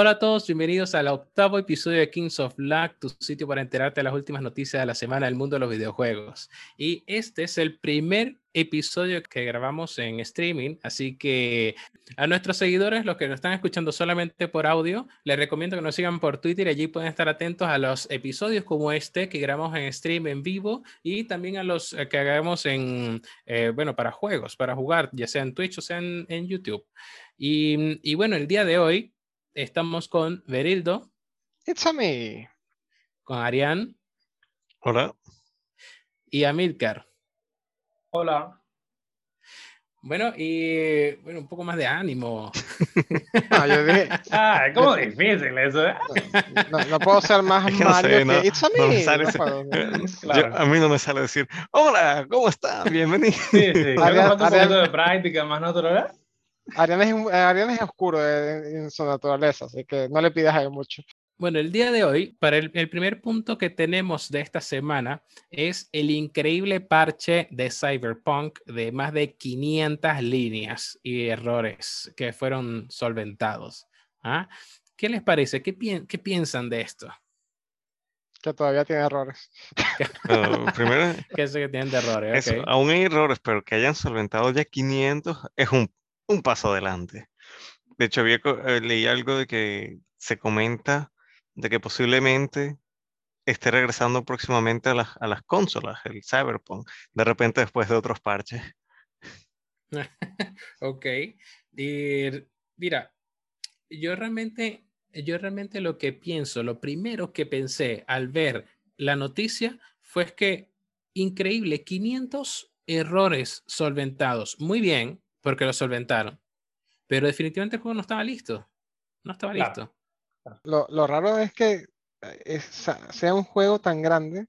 Hola a todos, bienvenidos al octavo episodio de Kings of Lag, tu sitio para enterarte de las últimas noticias de la semana del mundo de los videojuegos. Y este es el primer episodio que grabamos en streaming, así que a nuestros seguidores, los que nos están escuchando solamente por audio, les recomiendo que nos sigan por Twitter allí pueden estar atentos a los episodios como este que grabamos en stream en vivo y también a los eh, que hagamos en, eh, bueno, para juegos, para jugar, ya sea en Twitch o sea en, en YouTube. Y, y bueno, el día de hoy estamos con Berildo. It's a me. Con Arián. Hola. Y Amilcar. Hola. Bueno, y bueno, un poco más de ánimo. ah, yo dije, ah, es como difícil eso. ¿eh? No, no, puedo ser más es Mario no, que It's a me. Yo, a mí no me sale decir, hola, ¿cómo estás? Bienvenido. Sí, sí, Arián, un poquito de práctica más natural. Ariana es, es oscuro en, su naturaleza, así que no le pidas a él mucho. Bueno, el día de hoy, para el, primer punto que tenemos de esta semana, es el increíble parche de Cyberpunk de más de 500 líneas y errores que fueron solventados. ¿Ah? ¿Qué les parece? ¿Qué, ¿Qué, piensan de esto? Que todavía tiene errores. primero, que eso que tienen errores. aún hay errores, pero que hayan solventado ya 500 es un un paso adelante. De hecho, había, eh, leí algo de que se comenta de que posiblemente esté regresando próximamente a las, a las consolas, el Cyberpunk, de repente después de otros parches. ok. Y, mira, yo realmente, yo realmente lo que pienso, lo primero que pensé al ver la noticia fue que increíble, 500 errores solventados. Muy bien, porque lo solventaron. Pero definitivamente el juego no estaba listo. No estaba listo. Lo, lo, raro es que eh, sea un juego tan grande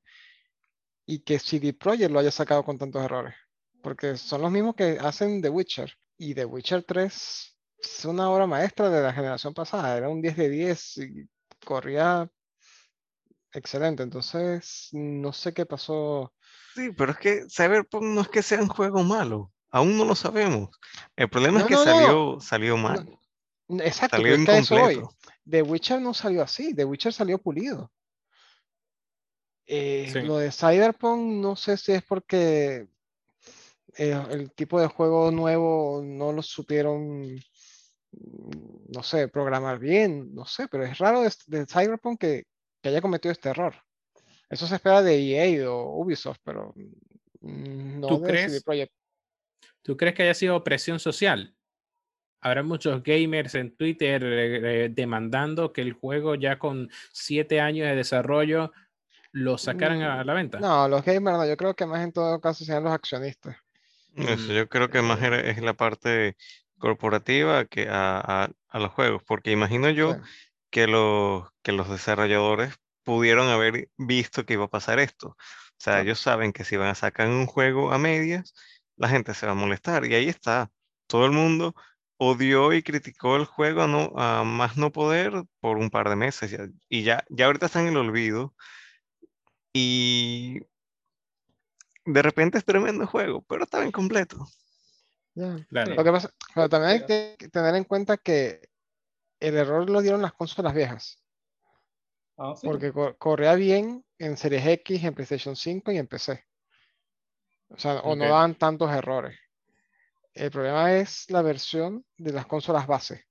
y que CD Projekt lo haya sacado con tantos errores. Porque son los mismos que hacen The Witcher. Y The Witcher 3 es una obra maestra de la generación pasada. Era un 10 de 10 y corría excelente. Entonces, no sé qué pasó. Sí, pero es que Cyberpunk no es que sea un juego malo. Aún no lo sabemos. El problema es que salió, salió mal. exacto, salió incompleto. The Witcher no salió así, The Witcher salió pulido. Eh, lo de Cyberpunk no sé si es porque eh, el tipo de juego nuevo no lo supieron, mm, no sé, programar bien, no sé, pero es raro de, Cyberpunk que, que, haya cometido este error. Eso se espera de EA o Ubisoft, pero mm, no ¿Tú de crees? CD ¿Tú crees que haya sido presión social? Habrá muchos gamers en Twitter eh, eh, demandando que el juego ya con siete años de desarrollo lo sacaran a la venta. No, los gamers no, yo creo que más en todo caso sean los accionistas. Eso, yo creo que más mm. es la parte corporativa que a, los juegos, porque imagino yo que, los, que los desarrolladores pudieron haber visto que iba a pasar esto. O sea, ellos saben que si van a sacar un juego a medias, la gente se va a molestar. Y ahí está. Todo el mundo odió y criticó el juego a, no, a más no poder por un par de meses. y ya, ya ahorita está en el olvido. Y de repente es tremendo juego, pero estaba incompleto. Lo que pasa, pero también hay que tener en cuenta que el error lo dieron las consolas viejas. Ah, Porque corría bien en Series X, en PlayStation 5 y en PC. O sea, o no dan tantos errores. El problema es la versión de las consolas base,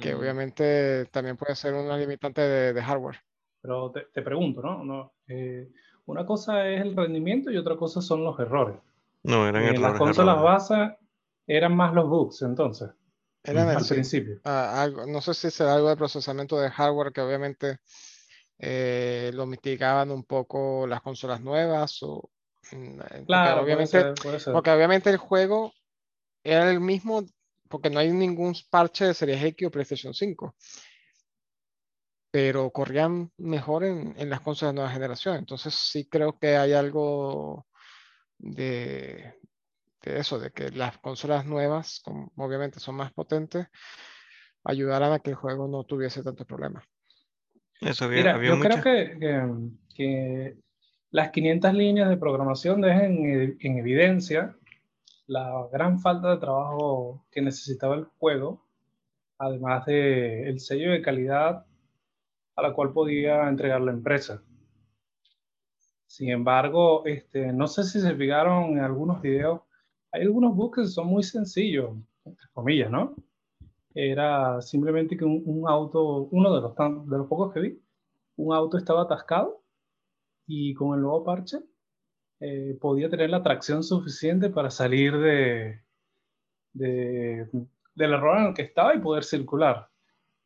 que mm. obviamente también puede ser una limitante de, hardware. Pero te, pregunto, ¿no? no eh, una cosa es el rendimiento y otra cosa son los errores. No, eran errores. En las consolas base eran más los bugs entonces. Eran al principio. Ah, no sé si será algo de procesamiento de hardware que obviamente eh, lo mitigaban un poco las consolas nuevas o, Mm, claro, obviamente, porque obviamente el juego era el mismo, porque no hay ningún parche de Series X o PlayStation 5. Pero corrían mejor en, las consolas de nueva generación. Entonces sí creo que hay algo de, eso, de que las consolas nuevas, como obviamente son más potentes, ayudarán a que el juego no tuviese tantos problemas. Eso Mira, yo creo que las 500 líneas de programación dejan en, evidencia la gran falta de trabajo que necesitaba el juego además del el sello de calidad a la cual podía entregar la empresa. Sin embargo, este, no sé si se fijaron en algunos videos, hay algunos bugs que son muy sencillos, entre comillas, ¿no? Era simplemente que un, auto, uno de los, de los pocos que vi, un auto estaba atascado y con el nuevo parche eh, podía tener la tracción suficiente para salir de, de, del error en el que estaba y poder circular.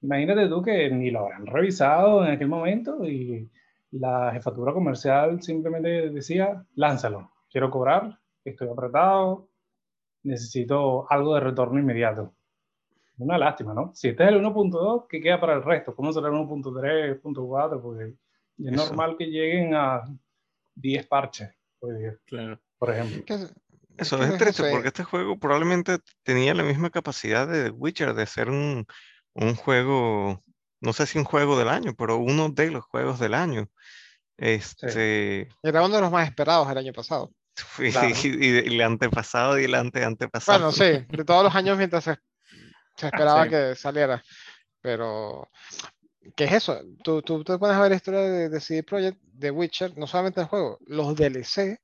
Imagínate tú que ni lo habrán revisado en aquel momento y la jefatura comercial simplemente decía, lánzalo, quiero cobrar, estoy apretado, necesito algo de retorno inmediato. Una lástima, ¿no? Si este es el 1.2, ¿qué queda para el resto? ¿Cómo será el 1.3, 1.4? Porque es normal que lleguen a 10 parches, por ejemplo. Eso es estrecho, porque este juego probablemente tenía la misma capacidad de Witcher de ser un, un juego, no sé si un juego del año, pero uno de los juegos del año. Este... Era uno de los más esperados el año pasado. Y, el antepasado y el ante antepasado. Bueno, sí, de todos los años mientras se, esperaba que saliera. Pero, ¿qué es eso? Tú, tú te pones a ver la historia de, de CD Projekt, de Witcher, no solamente el juego, los DLC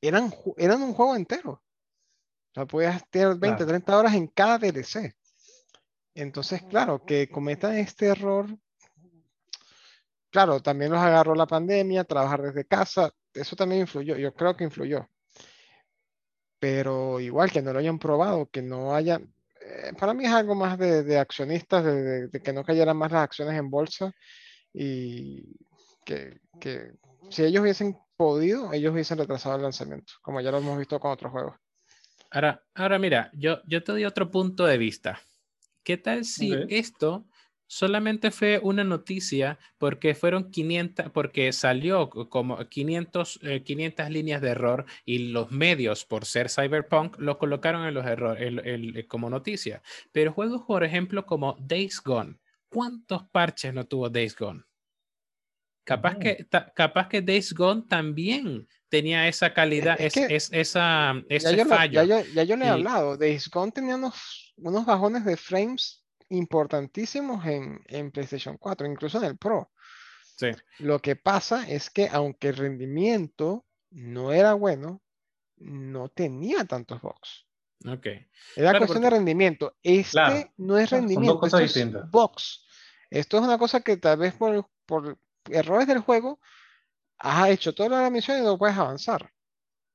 eran, eran un juego entero. O sea, podías tener 20, 30 horas en cada DLC. Entonces, claro, que cometan este error, claro, también los agarró la pandemia, trabajar desde casa, eso también influyó, yo creo que influyó. Pero igual que no lo hayan probado, que no haya, eh, para mí es algo más de, accionistas, de, que no cayeran más las acciones en bolsa y que, que si ellos hubiesen podido, ellos hubiesen retrasado el lanzamiento, como ya lo hemos visto con otros juegos. Ahora, ahora mira, yo, yo te doy otro punto de vista. ¿Qué tal si esto solamente fue una noticia porque fueron 500, porque salió como 500, 500 eh, líneas de error y los medios, por ser cyberpunk, lo colocaron en los errores como noticia? Pero juegos, por ejemplo, como Days Gone, ¿cuántos parches no tuvo Days Gone? Capaz, que, capaz que Days Gone también tenía esa calidad, es, esa, ese ya fallo. ya, yo le he hablado, Days Gone tenía unos, unos, bajones de frames importantísimos en, en, PlayStation 4, incluso en el Pro. Sí. Lo que pasa es que aunque el rendimiento no era bueno, no tenía tantos box. Ok. Era cuestión de rendimiento. Este no es rendimiento, esto es box. Esto es una cosa que tal vez por, por errores del juego, has hecho toda la misión y no puedes avanzar.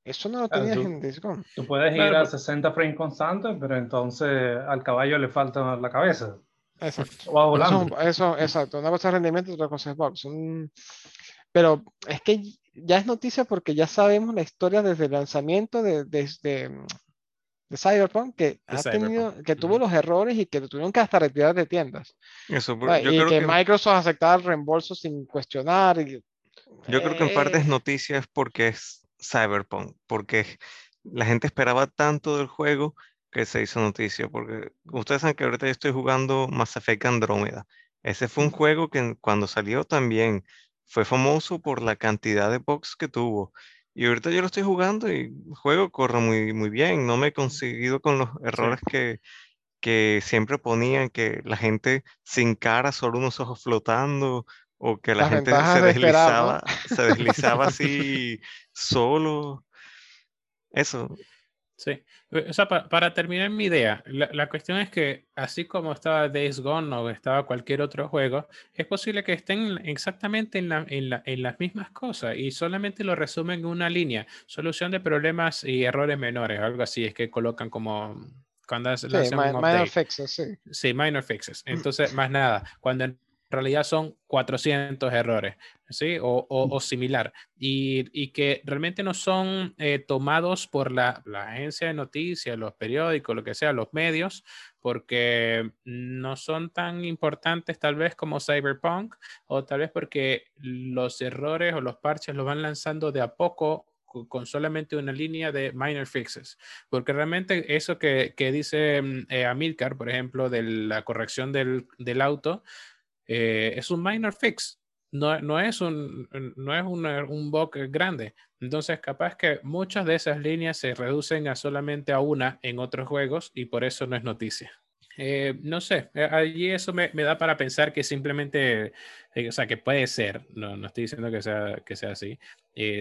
Eso no lo tenías en Days Tú puedes ir a 60 frames constantes, pero entonces al caballo le falta la cabeza. Exacto. O Eso, exacto. Una cosa es rendimiento, otra cosa es box. Pero es que ya es noticia porque ya sabemos la historia desde el lanzamiento de, desde de Cyberpunk que, ha tenido, que tuvo los errores y que tuvieron que hasta retirar de tiendas. Eso, ah, y que, Microsoft aceptaba el reembolso sin cuestionar. yo creo que en parte es eh. noticia porque es Cyberpunk, porque la gente esperaba tanto del juego que se hizo noticia, porque ustedes saben que ahorita yo estoy jugando Mass Effect Andrómeda. Ese fue un juego que cuando salió también fue famoso por la cantidad de bugs que tuvo y ahorita yo lo estoy jugando y el juego corre muy, muy bien. No me he conseguido con los errores que, que siempre ponían, que la gente sin cara, solo unos ojos flotando, o que la gente se deslizaba, se deslizaba así solo. Eso. Sí, o sea, para terminar mi idea, la, cuestión es que así como estaba Days Gone o estaba cualquier otro juego, es posible que estén exactamente en, la, en, la, en las mismas cosas y solamente lo resumen en una línea, solución de problemas y errores menores, algo así, es que colocan como cuando sí, minor fixes, sí. Sí, minor fixes. Entonces, más nada, cuando realidad son 400 errores, ¿sí? O, o, similar. Y, y, que realmente no son eh, tomados por la, la, agencia de noticias, los periódicos, lo que sea, los medios, porque no son tan importantes tal vez como Cyberpunk, o tal vez porque los errores o los parches los van lanzando de a poco con solamente una línea de minor fixes. Porque realmente eso que, que dice mm, eh, Amilcar, por ejemplo, de la corrección del, del auto, eh, es un minor fix, no, no es, un, no es un bug grande. Entonces, capaz que muchas de esas líneas se reducen a solamente a una en otros juegos y por eso no es noticia. Eh, no sé, eh, allí eso me, da para pensar que simplemente, o sea, que puede ser, no, no estoy diciendo que sea, que sea así,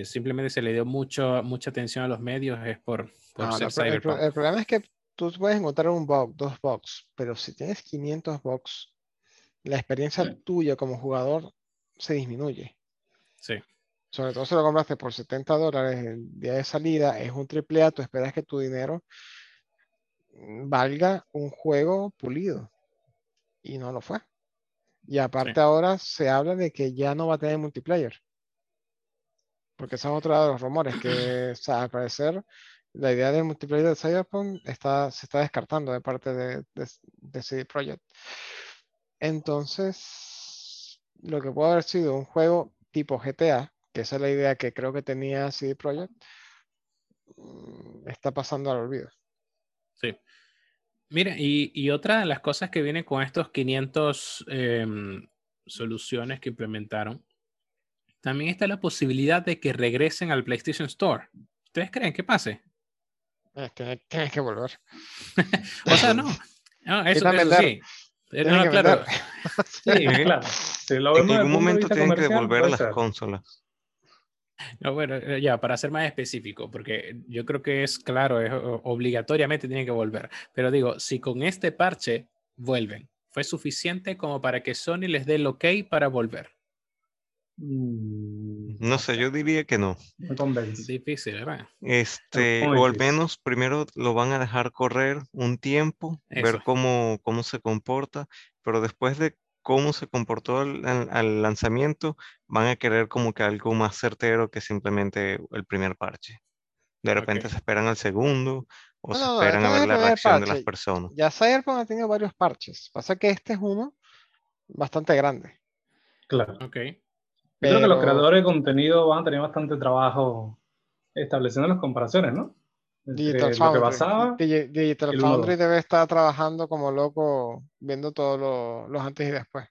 simplemente se le dio mucho, mucha atención a los medios, es por, ser Cyberpunk. El, problema es que tú puedes encontrar un bug, dos bugs, pero si tienes 500 bugs, la experiencia tuya como jugador se disminuye. Sí. Sobre todo si lo compraste por 70 dólares el día de salida, es un triple A, tú esperas que tu dinero valga un juego pulido. Y no lo fue. Y aparte ahora se habla de que ya no va a tener multiplayer. Porque esa es otra de los rumores, que al parecer la idea del multiplayer de Cyberpunk está, se está descartando de parte de, de, CD Projekt. Entonces, lo que puede haber sido un juego tipo GTA, que esa es la idea que creo que tenía CD Projekt, mm, está pasando al olvido. Sí. Mira, y, otra de las cosas que vienen con estos 500 em, soluciones que implementaron, también está la posibilidad de que regresen al PlayStation Store. ¿Ustedes creen que pase? Eh, tienes, que volver. o sea, no. no eso, sí. No, claro. sí, claro. en algún momento tienen que devolver las consolas. No, bueno, eh, ya, para ser más específico, porque yo creo que es claro, es, obligatoriamente tienen que volver. Pero digo, si con este parche vuelven, ¿fue suficiente como para que Sony les dé el ok para volver? Mm, no sé, yo diría que no. Difícil, ¿verdad? Este, o al menos primero lo van a dejar correr un tiempo, ver cómo, cómo se comporta, pero después de cómo se comportó al, lanzamiento, van a querer como que algo más certero que simplemente el primer parche. De repente se esperan al segundo o se esperan a ver la reacción de las personas. Ya Cyberpunk ha tenido varios parches. Pasa que este es uno bastante grande. Claro. Ok. Creo que los creadores de contenido van a tener bastante trabajo estableciendo las comparaciones, ¿no? Digital Foundry. Digital Foundry debe estar trabajando como loco viendo todos los antes y después.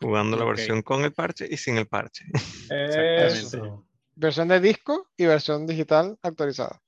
Jugando la versión con el parche y sin el parche. Versión de disco y versión digital actualizada.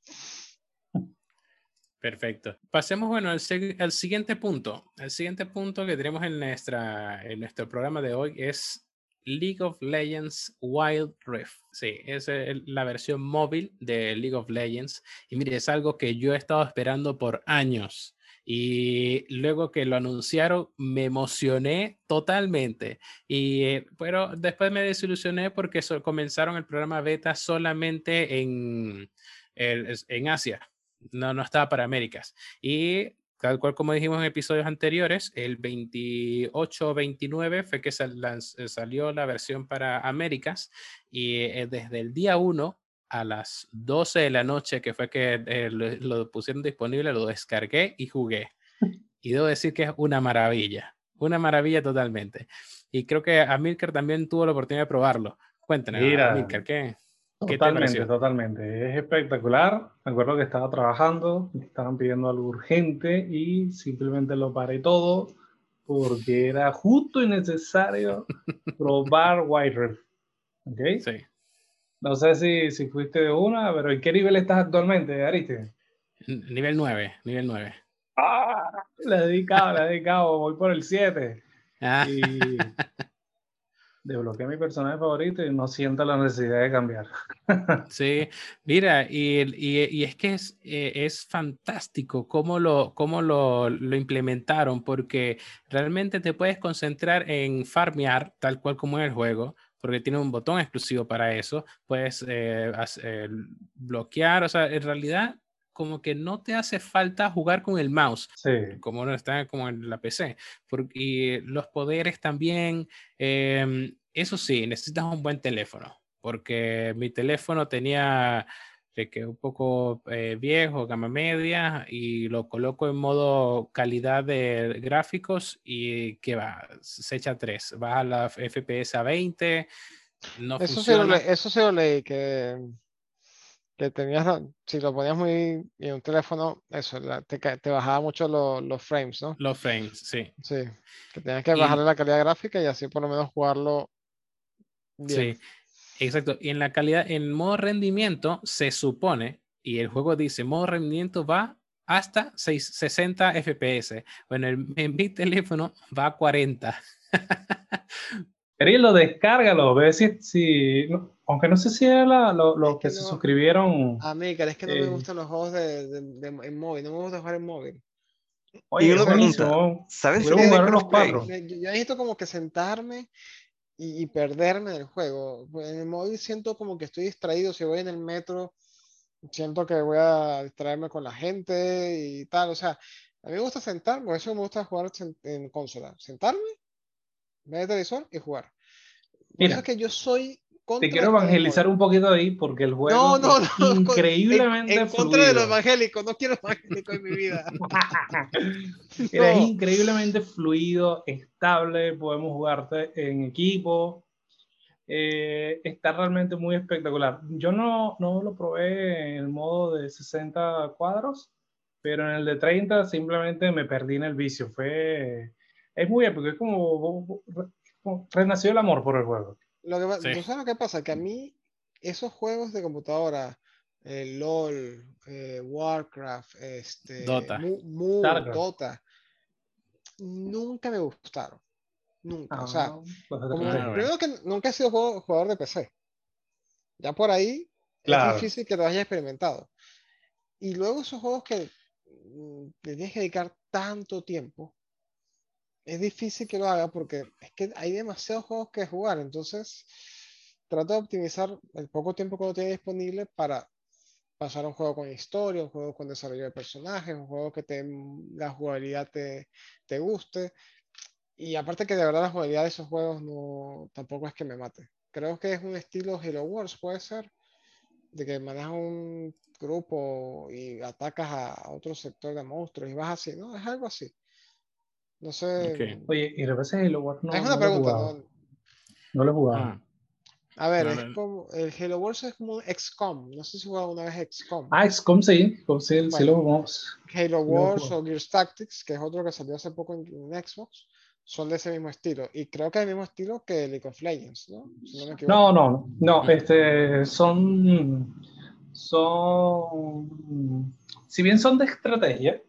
Perfecto. Pasemos, bueno, al, siguiente punto. El siguiente punto que tenemos en, nuestra, en nuestro programa de hoy es League of Legends Wild Rift. Sí, es la versión móvil de League of Legends. Y mire, es algo que yo he estado esperando por años. Y luego que lo anunciaron, me emocioné totalmente. Y, pero después me desilusioné porque comenzaron el programa beta solamente en, en Asia. No, no estaba para Américas. Y tal cual como dijimos en episodios anteriores, el 28 o 29 fue que eh, salió la versión para Américas y eh, desde el día 1 a las 12 de la noche, que fue que eh, lo, pusieron disponible, lo descargué y jugué. Y debo decir que es una maravilla, una maravilla totalmente. Y creo que Amilcar también tuvo la oportunidad de probarlo. Cuéntanos, Amilcar, ¿qué? Totalmente, totalmente. Es espectacular. Me acuerdo que estaba trabajando, me estaban pidiendo algo urgente y simplemente lo paré todo porque era justo y necesario probar White ¿Ok? Sí. No sé si, si fuiste de una, pero ¿en qué nivel estás actualmente, Ariste? Nivel 9, nivel 9. Ah, le he dedicado, le he dedicado, voy por el 7. Ah. Y desbloqueé mi personaje favorito y no siento la necesidad de cambiar. sí, mira, y, y, es que es, eh, es fantástico cómo, lo, cómo lo, lo, implementaron, porque realmente te puedes concentrar en farmear, tal cual como en el juego, porque tiene un botón exclusivo para eso, puedes eh, bloquear, o sea, en realidad como que no te hace falta jugar con el mouse, como no está como en la PC, porque los poderes también, em, eso sí, necesitas un buen teléfono, porque mi teléfono tenía que un poco eh, viejo, gama media, y lo coloco en modo calidad de gráficos y que va, se echa 3, baja la FPS a 20, no eso funciona. Sí eso sí lo leí, que que tenías, si lo ponías muy en un teléfono, eso, te, te, bajaba mucho los frames, ¿no? Los frames, sí. Sí, que tenías que bajarle la calidad gráfica y así por lo menos jugarlo bien. Sí, exacto. Y en la calidad, en modo rendimiento, se supone, y el juego dice, modo rendimiento va hasta 60 FPS. Bueno, en mi teléfono va a 40. lo descárgalo, ve si, si aunque no sé si era lo, que, se suscribieron. A mí, es que no me eh, gustan los juegos de, de, en móvil, no me gusta jugar en móvil. Oye, una pregunta, ¿sabes si jugar los cuatro? Yo necesito como que sentarme y, perderme en el juego. En el móvil siento como que estoy distraído, si voy en el metro, siento que voy a distraerme con la gente y tal, o sea, a mí me gusta sentarme, por eso me gusta jugar en consola, sentarme, ver el televisor y jugar. Mira, es que yo soy te quiero evangelizar un poquito ahí porque el juego es increíblemente en, en contra de los evangélicos, no quiero evangélicos en mi vida. Es increíblemente fluido, estable, podemos jugarte en equipo. Eh, está realmente muy espectacular. Yo no, no lo probé en el modo de 60 cuadros, pero en el de 30 simplemente me perdí en el vicio. Fue, es muy épico, es como, como renació el amor por el juego. Lo que, ¿sabes lo que pasa? Que a mí esos juegos de computadora, eh, LOL, eh, Warcraft, este, Dota. Dota, nunca me gustaron. Nunca. o sea, ah, pues primero que nunca he sido jugador, de PC. Ya por ahí es difícil que lo hayas experimentado. Y luego esos juegos que mm, te tienes que dedicar tanto tiempo es difícil que lo haga porque es que hay demasiados juegos que jugar. Entonces, trato de optimizar el poco tiempo que uno tiene disponible para pasar un juego con historia, un juego con desarrollo de personajes, un juego que te, la jugabilidad te, te guste. Y aparte que de verdad la jugabilidad de esos juegos no tampoco es que me mate. Creo que es un estilo Halo Wars, puede ser, de que manejas un grupo y atacas a otro sector de monstruos y vas así, ¿no? Es algo así. No sé. Oye, y regresa Halo Wars. No, es una pregunta. No, no, lo he jugado. Ah. A ver, es como, el Halo Wars es como un XCOM. No sé si jugado una vez XCOM. Ah, XCOM sí, sí, sí lo jugamos. Halo Wars o Gears Tactics, que es otro que salió hace poco en, Xbox, son de ese mismo estilo. Y creo que es el mismo estilo que League of Legends, ¿no? no, no, no, este, son, son, si bien son de estrategia,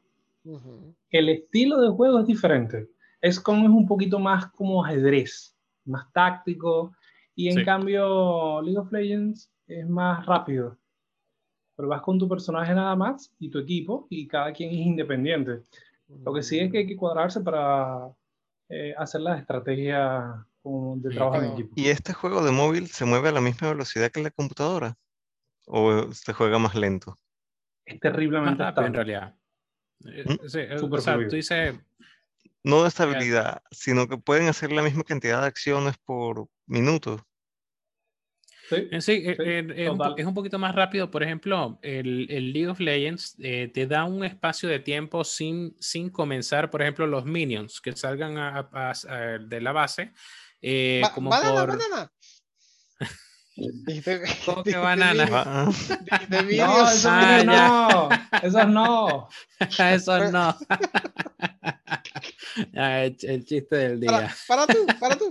el estilo de juego es diferente. Es como es un poquito más como ajedrez, más táctico, y en cambio League of Legends es más rápido. Pero vas con tu personaje nada más y tu equipo, y cada quien es independiente. Lo que sí es que hay que cuadrarse para eh, hacer las estrategias de trabajo en equipo. ¿Y este juego de móvil se mueve a la misma velocidad que la computadora? ¿O se juega más lento? Es terriblemente rápido en realidad. Eh, ¿Mm? Sí, eh, o sea, tú dices... No de estabilidad, sino que pueden hacer la misma cantidad de acciones por minuto. Sí, eh, es, un, poquito más rápido. Por ejemplo, el, el League of Legends te da un espacio de tiempo sin, sin comenzar, por ejemplo, los minions que salgan a, de la base. como por... ¿Cómo que banana? no, eso ah, no, eso no. eso no. el, chiste del día. Para, para tú, para tú.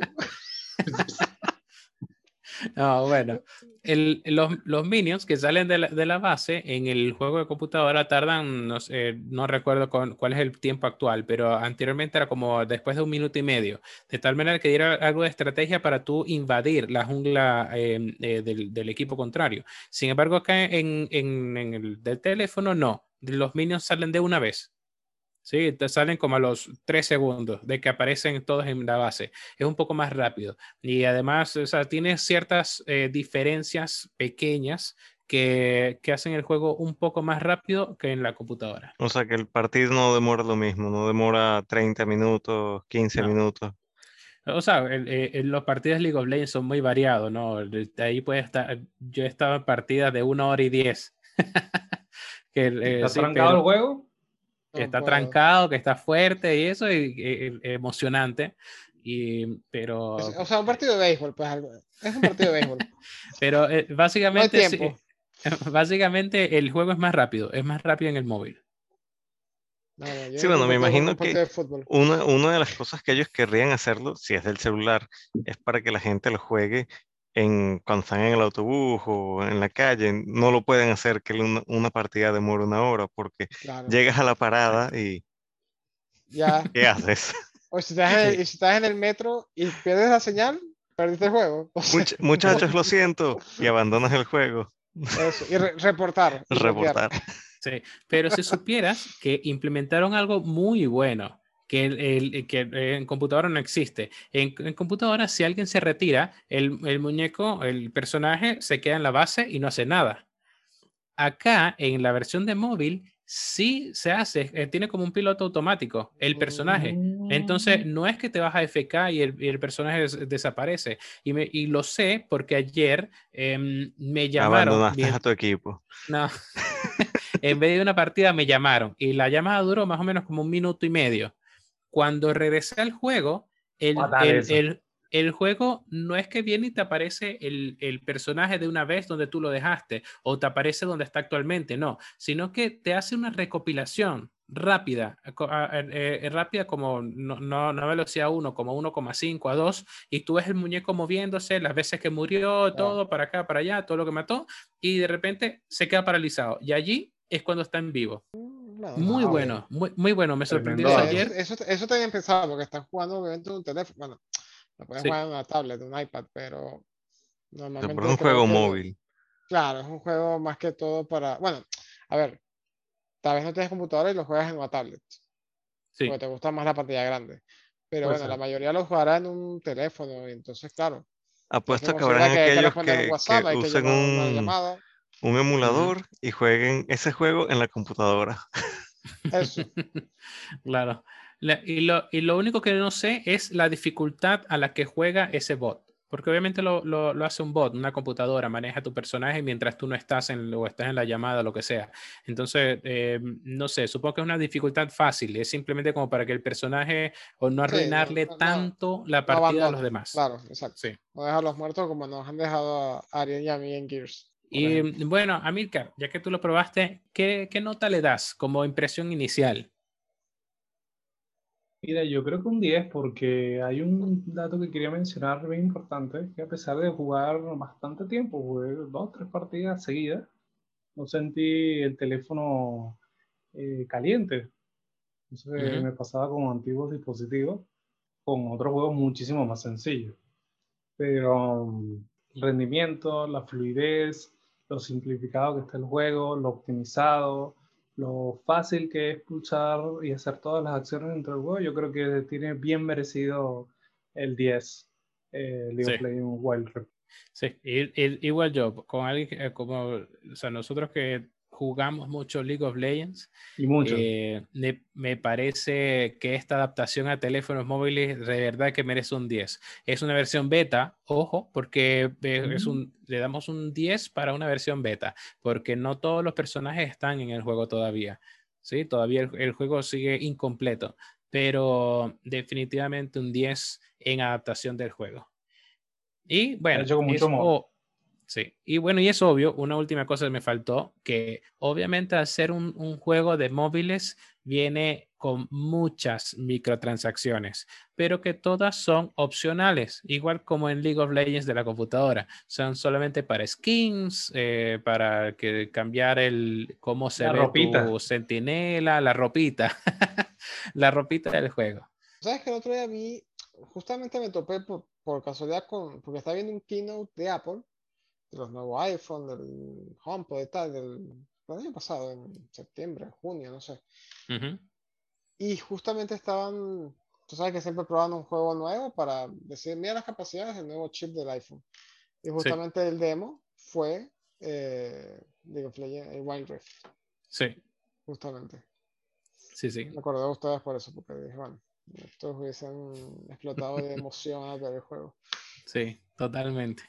No, bueno, los, minions que salen de la, base en el juego de computadora tardan, no, no recuerdo cuál es el tiempo actual, pero anteriormente era como después de un minuto y medio, de tal manera que diera algo de estrategia para tú invadir la jungla em, eh, del, equipo contrario. Sin embargo, acá en, en el del teléfono no, los minions salen de una vez. Sí, te salen como a los tres segundos de que aparecen todos en la base. Es un poco más rápido. Y además, o sea, tiene ciertas eh, diferencias pequeñas que, que, hacen el juego un poco más rápido que en la computadora. O sea, que el partido no demora lo mismo, no demora 30 minutos, 15 minutos. O sea, eh, los partidos League of Legends son muy variados, ¿no? De ahí puede estar, yo he estado en partidas de una hora y diez. que, eh, ¿Está el juego? Que está trancado, que está fuerte y eso, y, emocionante. Y, pero... O sea, un partido de béisbol, pues es un partido de béisbol. pero eh, básicamente, básicamente el juego es más rápido, es más rápido en el móvil. sí, bueno, me imagino que una, una de las cosas que ellos querrían hacerlo, si es del celular, es para que la gente lo juegue en, cuando están en el autobús o en la calle, no lo pueden hacer que una, partida demore una hora porque llegas a la parada y ya. ¿qué haces? O si estás, en el, si estás en el metro y pierdes la señal, perdiste el juego. muchachos, lo siento, y abandonas el juego. Eso, y reportar. reportar. Sí, pero si supieras que implementaron algo muy bueno que, el, que en computadora no existe. En, en, computadora, si alguien se retira, el, el, muñeco, el personaje, se queda en la base y no hace nada. Acá, en la versión de móvil, sí se hace, eh, tiene como un piloto automático el personaje. Entonces, mm. no es que te vas a FK y el, el personaje desaparece. Y, me, y, lo sé porque ayer em, me llamaron. Abandonaste a tu equipo. No. en vez de una partida me llamaron y la llamada duró más o menos como un minuto y medio. Cuando regresé al juego, el, el, el, juego no es que viene y te aparece el, el, personaje de una vez donde tú lo dejaste o te aparece donde está actualmente, no, sino que te hace una recopilación rápida, eh, eh, rápida como no, no, no velocidad 1, como 1,5 a 2, y tú ves el muñeco moviéndose, las veces que murió, todo para acá, para allá, todo lo que mató, y de repente se queda paralizado. Y allí es cuando está en vivo. Muy bueno, muy, muy bueno, me sorprendió ayer. Eso, eso, también pensaba, porque están jugando obviamente un teléfono, bueno, lo pueden jugar en una tablet, un iPad, pero normalmente... es un juego móvil. Claro, es un juego más que todo para, bueno, a ver, tal vez no tienes computadora y lo juegas en una tablet. Sí. Porque te gusta más la pantalla grande. Pero bueno, la mayoría lo jugará en un teléfono, y entonces, claro. Apuesto que habrá aquellos que, que, que usen un, un emulador y jueguen ese juego en la computadora. Eso. claro. y, lo, y, lo, único que no sé es la dificultad a la que juega ese bot. Porque obviamente lo, lo, lo, hace un bot, una computadora, maneja tu personaje mientras tú no estás en, o estás en la llamada o lo que sea. Entonces, eh, no sé, supongo que es una dificultad fácil, es simplemente como para que el personaje o no arruinarle tanto la partida a los demás. Claro, exacto. Sí. No dejarlos muertos como nos han dejado a Ariel y a mí en Gears. Y bueno, Amilcar, ya que tú lo probaste, ¿qué, ¿qué, nota le das como impresión inicial? Mira, yo creo que un 10 porque hay un dato que quería mencionar bien importante, que a pesar de jugar bastante tiempo, jugué dos, tres partidas seguidas, no sentí el teléfono eh, caliente. Entonces me pasaba con antiguos dispositivos, con otros juegos muchísimo más sencillos. Pero el rendimiento, la fluidez, lo simplificado que está el juego, lo optimizado, lo fácil que es pulsar y hacer todas las acciones dentro del juego, yo creo que tiene bien merecido el 10, eh, League of Legends Wild Rift. Sí, igual yo, con alguien como, o sea, nosotros que jugamos mucho League of Legends. Y mucho. Eh, me, parece que esta adaptación a teléfonos móviles de verdad que merece un 10. Es una versión beta, ojo, porque es un, le damos un 10 para una versión beta, porque no todos los personajes están en el juego todavía. ¿sí? Todavía el, juego sigue incompleto, pero definitivamente un 10 en adaptación del juego. Y bueno, Sí, y bueno, y es obvio, una última cosa que me faltó, que obviamente hacer un, un juego de móviles viene con muchas microtransacciones, pero que todas son opcionales, igual como en League of Legends de la computadora. Son solamente para skins, eh, para que cambiar el cómo se ve tu sentinela, la ropita, la ropita del juego. ¿Sabes que el otro día a mí justamente me topé por, por casualidad con, porque estaba viendo un keynote de Apple de los nuevos iPhone, del HomePod y tal, del, año pasado, en septiembre, junio, no sé. Y justamente estaban, tú sabes que siempre probando un juego nuevo para decir, mira las capacidades del nuevo chip del iPhone. Y justamente el demo fue eh, el Wild Rift. Sí. Justamente. Sí, sí. Me acordé de ustedes por eso, porque dije, bueno, estos hubiesen explotado de emoción al ver el juego. Sí, totalmente.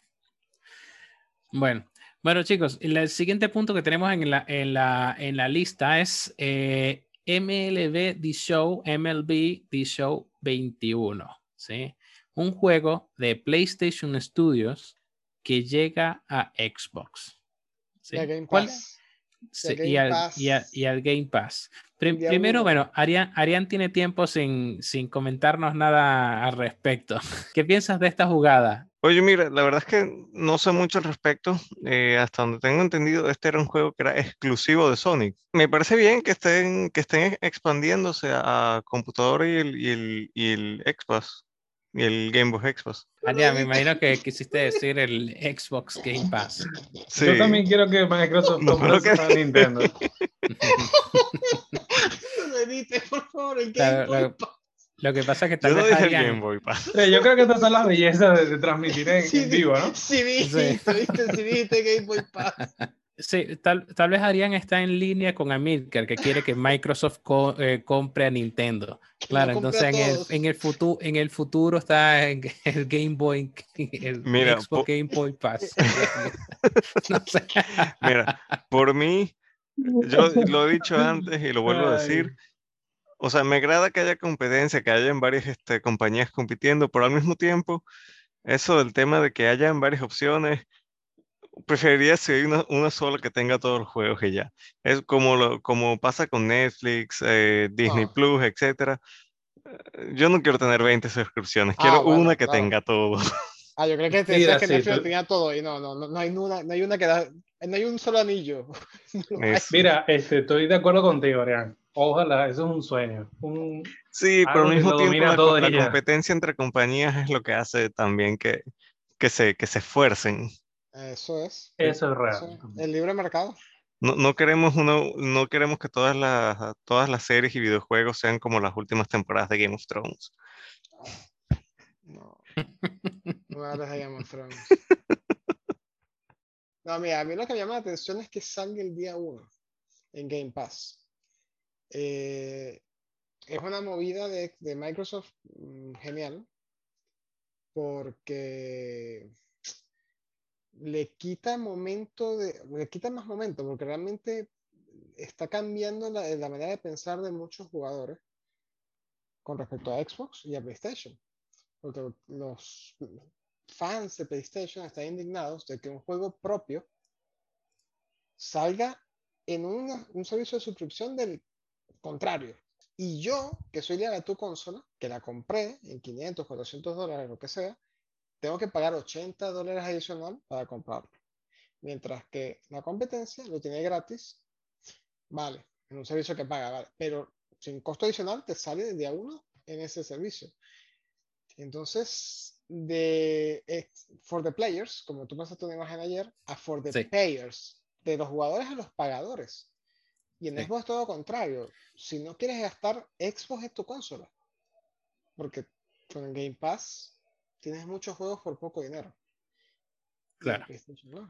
Bueno, bueno chicos, el siguiente punto que tenemos en la, en la, en la lista es eh, MLB The Show, MLB The Show 21, ¿sí? Un juego de PlayStation Studios que llega a Xbox. ¿sí? Y, al Game Pass. y, al, Game Pass. primero, bueno, Arián, Arián, tiene tiempo sin, sin comentarnos nada al respecto. ¿Qué piensas de esta jugada? Oye, mira, la verdad es que no sé mucho al respecto. Eh, hasta donde tengo entendido, este era un juego que era exclusivo de Sonic. Me parece bien que estén, que estén expandiéndose a computador y el, y el, y el Xbox y el Game Boy Xbox. Ya, me imagino que quisiste decir el Xbox Game Pass. Yo también quiero que Microsoft no, compre que... Nintendo. por favor, el Game Boy Pass. Lo que pasa es que tal yo vez no Game Boy Pass. yo creo que estas son las bellezas de, transmitir en, vivo, ¿no? Sí, viste, sí. viste Game Boy Pass. Sí, tal, tal, vez Arián está en línea con Amilcar, que quiere que Microsoft eh, compre a Nintendo. Claro, entonces en el, en el, futuro, en el futuro está el Game Boy, el Xbox Game Boy Pass. Mira, por mí, yo lo he dicho antes y lo vuelvo a decir. O sea, me agrada que haya competencia, que haya varias este, compañías compitiendo, pero al mismo tiempo, eso del tema de que hayan varias opciones, preferiría si hay una, una, sola que tenga todos los juegos y ya. Es como, lo, como pasa con Netflix, eh, Disney ah. Plus, etc. Eh, yo no quiero tener 20 suscripciones, quiero ah, una que tenga todo. Ah, yo creo que, te decía que Netflix tenía todo y no, no, no, no, hay una, no hay una que da, no hay un solo anillo. Mira, este, estoy de acuerdo contigo, Arián. Ojalá, eso es un sueño. Un, sí, pero al mismo tiempo la, la competencia entre compañías es lo que hace también que, que, se, que se esfuercen. Eso es. Eso es real. el libre mercado. No, no, queremos uno, no queremos que todas las, todas las series y videojuegos sean como las últimas temporadas de Game of Thrones. No. No de Game of Thrones. No, mira, a mí lo que me llama la atención es que salga el día 1 en Game Pass. Eh, es una movida de, de Microsoft mm, genial porque le quita momento de, le quita más momento porque realmente está cambiando la, la, manera de pensar de muchos jugadores con respecto a Xbox y a PlayStation. Porque los fans de PlayStation están indignados de que un juego propio salga en un servicio de suscripción del contrario. Y yo, que soy leal a tu consola, que la compré en 500, 400 dólares, lo que sea, tengo que pagar 80 dólares adicional para comprarlo. Mientras que la competencia lo tiene gratis, vale, en un servicio que paga, vale, pero sin costo adicional te sale de día uno en ese servicio. Entonces, de for the players, como tú pasaste una imagen ayer, a for the payers, de los jugadores a los pagadores. Y en Xbox es todo lo contrario. Si no quieres gastar, Xbox es tu consola. Porque con Game Pass tienes muchos juegos por poco dinero. Claro.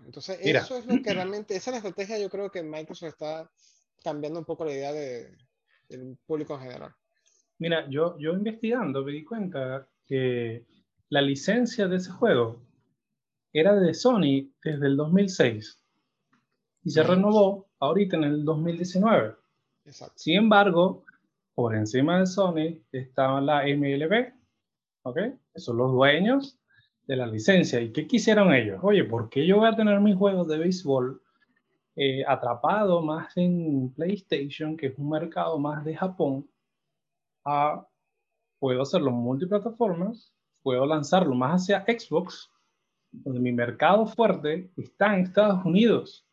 Entonces, eso es lo que realmente, esa es la estrategia, yo creo que Microsoft está cambiando un poco la idea de, del público en general. Mira, yo, yo investigando me di cuenta que la licencia de ese juego era de Sony desde el 2006 y se renovó ahorita en el 2019. Exacto. Sin embargo, por encima de Sony estaba la MLB, ¿ok? Son los dueños de la licencia. ¿Y qué quisieron ellos? Oye, ¿por qué yo voy a tener mis juegos de béisbol eh, atrapado más en PlayStation, que es un mercado más de Japón, a, puedo hacerlo multiplataformas, puedo lanzarlo más hacia Xbox, donde mi mercado fuerte está en Estados Unidos.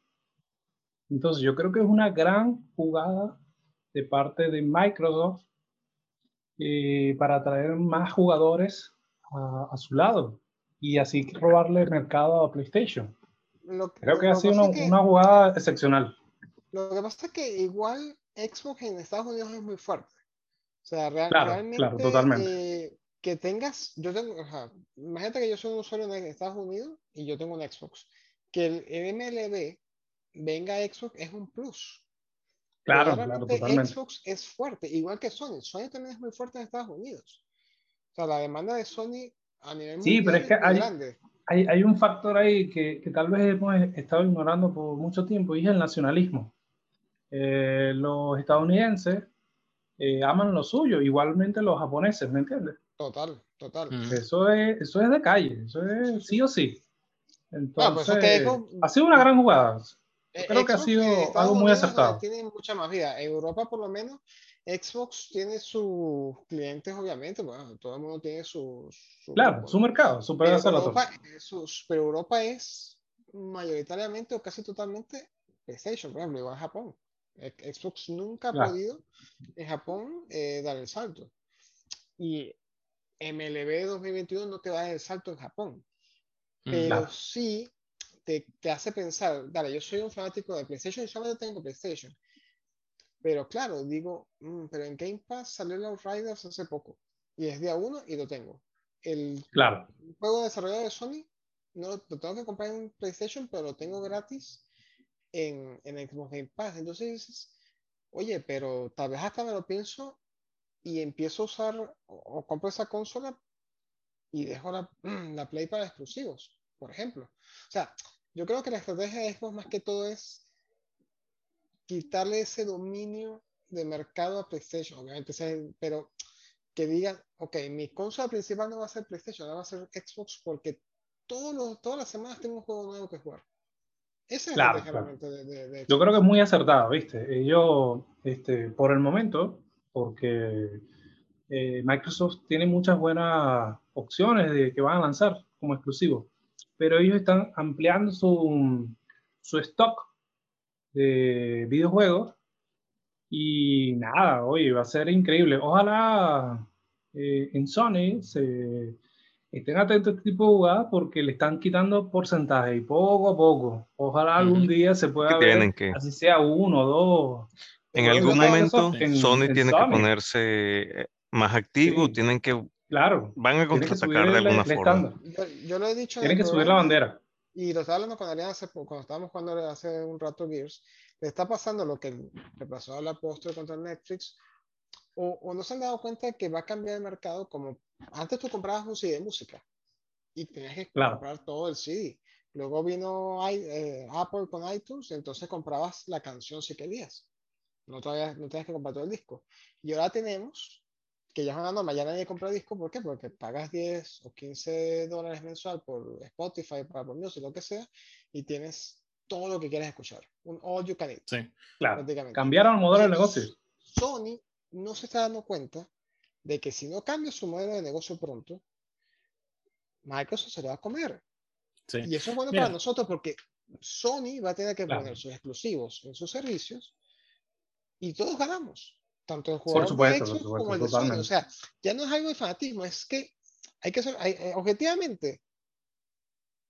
Entonces yo creo que es una gran jugada de parte de Microsoft eh, para atraer más jugadores a, su lado y así robarle el mercado a PlayStation. Creo que ha sido una, jugada excepcional. Lo que pasa es que igual Xbox en Estados Unidos es muy fuerte. O sea, realmente claro, totalmente. Eh, que tengas, yo tengo, imagínate que yo soy un usuario en Estados Unidos y yo tengo un Xbox. Que el MLB venga Xbox es un plus. Claro, claro, totalmente. Xbox es fuerte, igual que Sony. Sony también es muy fuerte en Estados Unidos. O sea, la demanda de Sony a nivel sí, pero es que hay, grande. Hay, hay, un factor ahí que, que, tal vez hemos estado ignorando por mucho tiempo y es el nacionalismo. Eh, los estadounidenses eh, aman lo suyo, igualmente los japoneses, ¿me entiendes? Total, total. Eso, es, eso es de calle, eso es sí o sí. Pues Entonces, ha sido una gran jugada. Creo que ha sido algo muy acertado. Tiene mucha más vida. En Europa, por lo menos, Xbox tiene sus clientes, obviamente. Bueno, todo el mundo tiene sus. claro, su mercado, su pero Europa, pero Europa es mayoritariamente o casi totalmente PlayStation, por ejemplo, igual Japón. Xbox nunca ha podido en Japón eh, dar el salto. Y MLB 2021 no te va a dar el salto en Japón. Mm, pero sí te, te, hace pensar, dale, yo soy un fanático de PlayStation y solamente tengo PlayStation. Pero claro, digo, mm, pero en Game Pass salió el Outriders hace poco. Y es día uno y lo tengo. El claro. juego desarrollado de Sony no lo tengo que comprar en PlayStation, pero lo tengo gratis en, en Xbox Game Pass. Entonces dices, oye, pero tal vez hasta me lo pienso y empiezo a usar o, compro esa consola y dejo la, la, Play para exclusivos, por ejemplo. O sea, yo creo que la estrategia de Xbox más que todo es quitarle ese dominio de mercado a PlayStation, obviamente, pero que digan, ok, mi consola principal no va a ser PlayStation, va a ser Xbox porque todos los, todas las semanas tengo un juego nuevo que jugar. Ese es claro, De, Yo creo que es muy acertado, ¿viste? Yo, este, por el momento, porque eh, Microsoft tiene muchas buenas opciones de que van a lanzar como exclusivo, pero ellos están ampliando su, su stock de videojuegos y nada, oye, va a ser increíble. Ojalá eh, en Sony se estén atentos a este tipo de jugadas porque le están quitando porcentaje y poco a poco. Ojalá algún día se pueda ver, que... así sea uno o dos. En algún momento Sony tiene que ponerse eh, más activo, tienen que... Claro. Van a contraatacar de alguna forma. Yo, lo he dicho. Tienen que subir la bandera. Y lo estaba hablando con Ariana hace, cuando estábamos jugando hace un rato Gears. Le está pasando lo que le pasó a la postre contra Netflix. O, o no se han dado cuenta que va a cambiar el mercado como antes tú comprabas un CD de música y tenías que comprar todo el CD. Luego vino eh, Apple con iTunes, entonces comprabas la canción si querías. No, todavía, no tenías que comprar todo el disco. Y ahora tenemos que ya norma, ya nadie compra disco, ¿por qué? Porque pagas 10 o 15 dólares mensual por Spotify, por Apple Music, lo que sea, y tienes todo lo que quieres escuchar. Un all you can eat. Sí, claro. Cambiaron el modelo de negocio. Sony no se está dando cuenta de que si no cambia su modelo de negocio pronto, Microsoft se lo va a comer. Y eso es bueno para nosotros porque Sony va a tener que poner sus exclusivos en sus servicios y todos ganamos. Tanto el jugador de Xbox como el de Sony. O sea, ya no es algo de fanatismo, es que hay que ser, eh, objetivamente,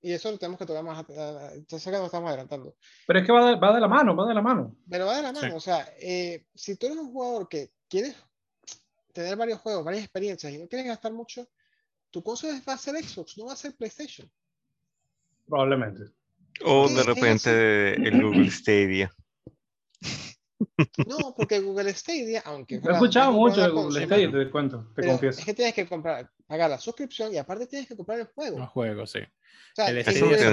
y eso lo tenemos que tomar más, ya sé que nos estamos adelantando. Pero es que va de, va de, la mano, va de la mano. Pero va de la mano, o sea, eh, si tú eres un jugador que quieres tener varios juegos, varias experiencias y no quieres gastar mucho, tu consola va a ser Xbox, no va a ser PlayStation. Probablemente. O de repente el Google Stadia. No, porque Google Stadia, aunque. He escuchado mucho de Google Stadia, te cuento, te confieso. Es que tienes que comprar, pagar la suscripción y aparte tienes que comprar el juego. El juego, sí. O sea, el Stadia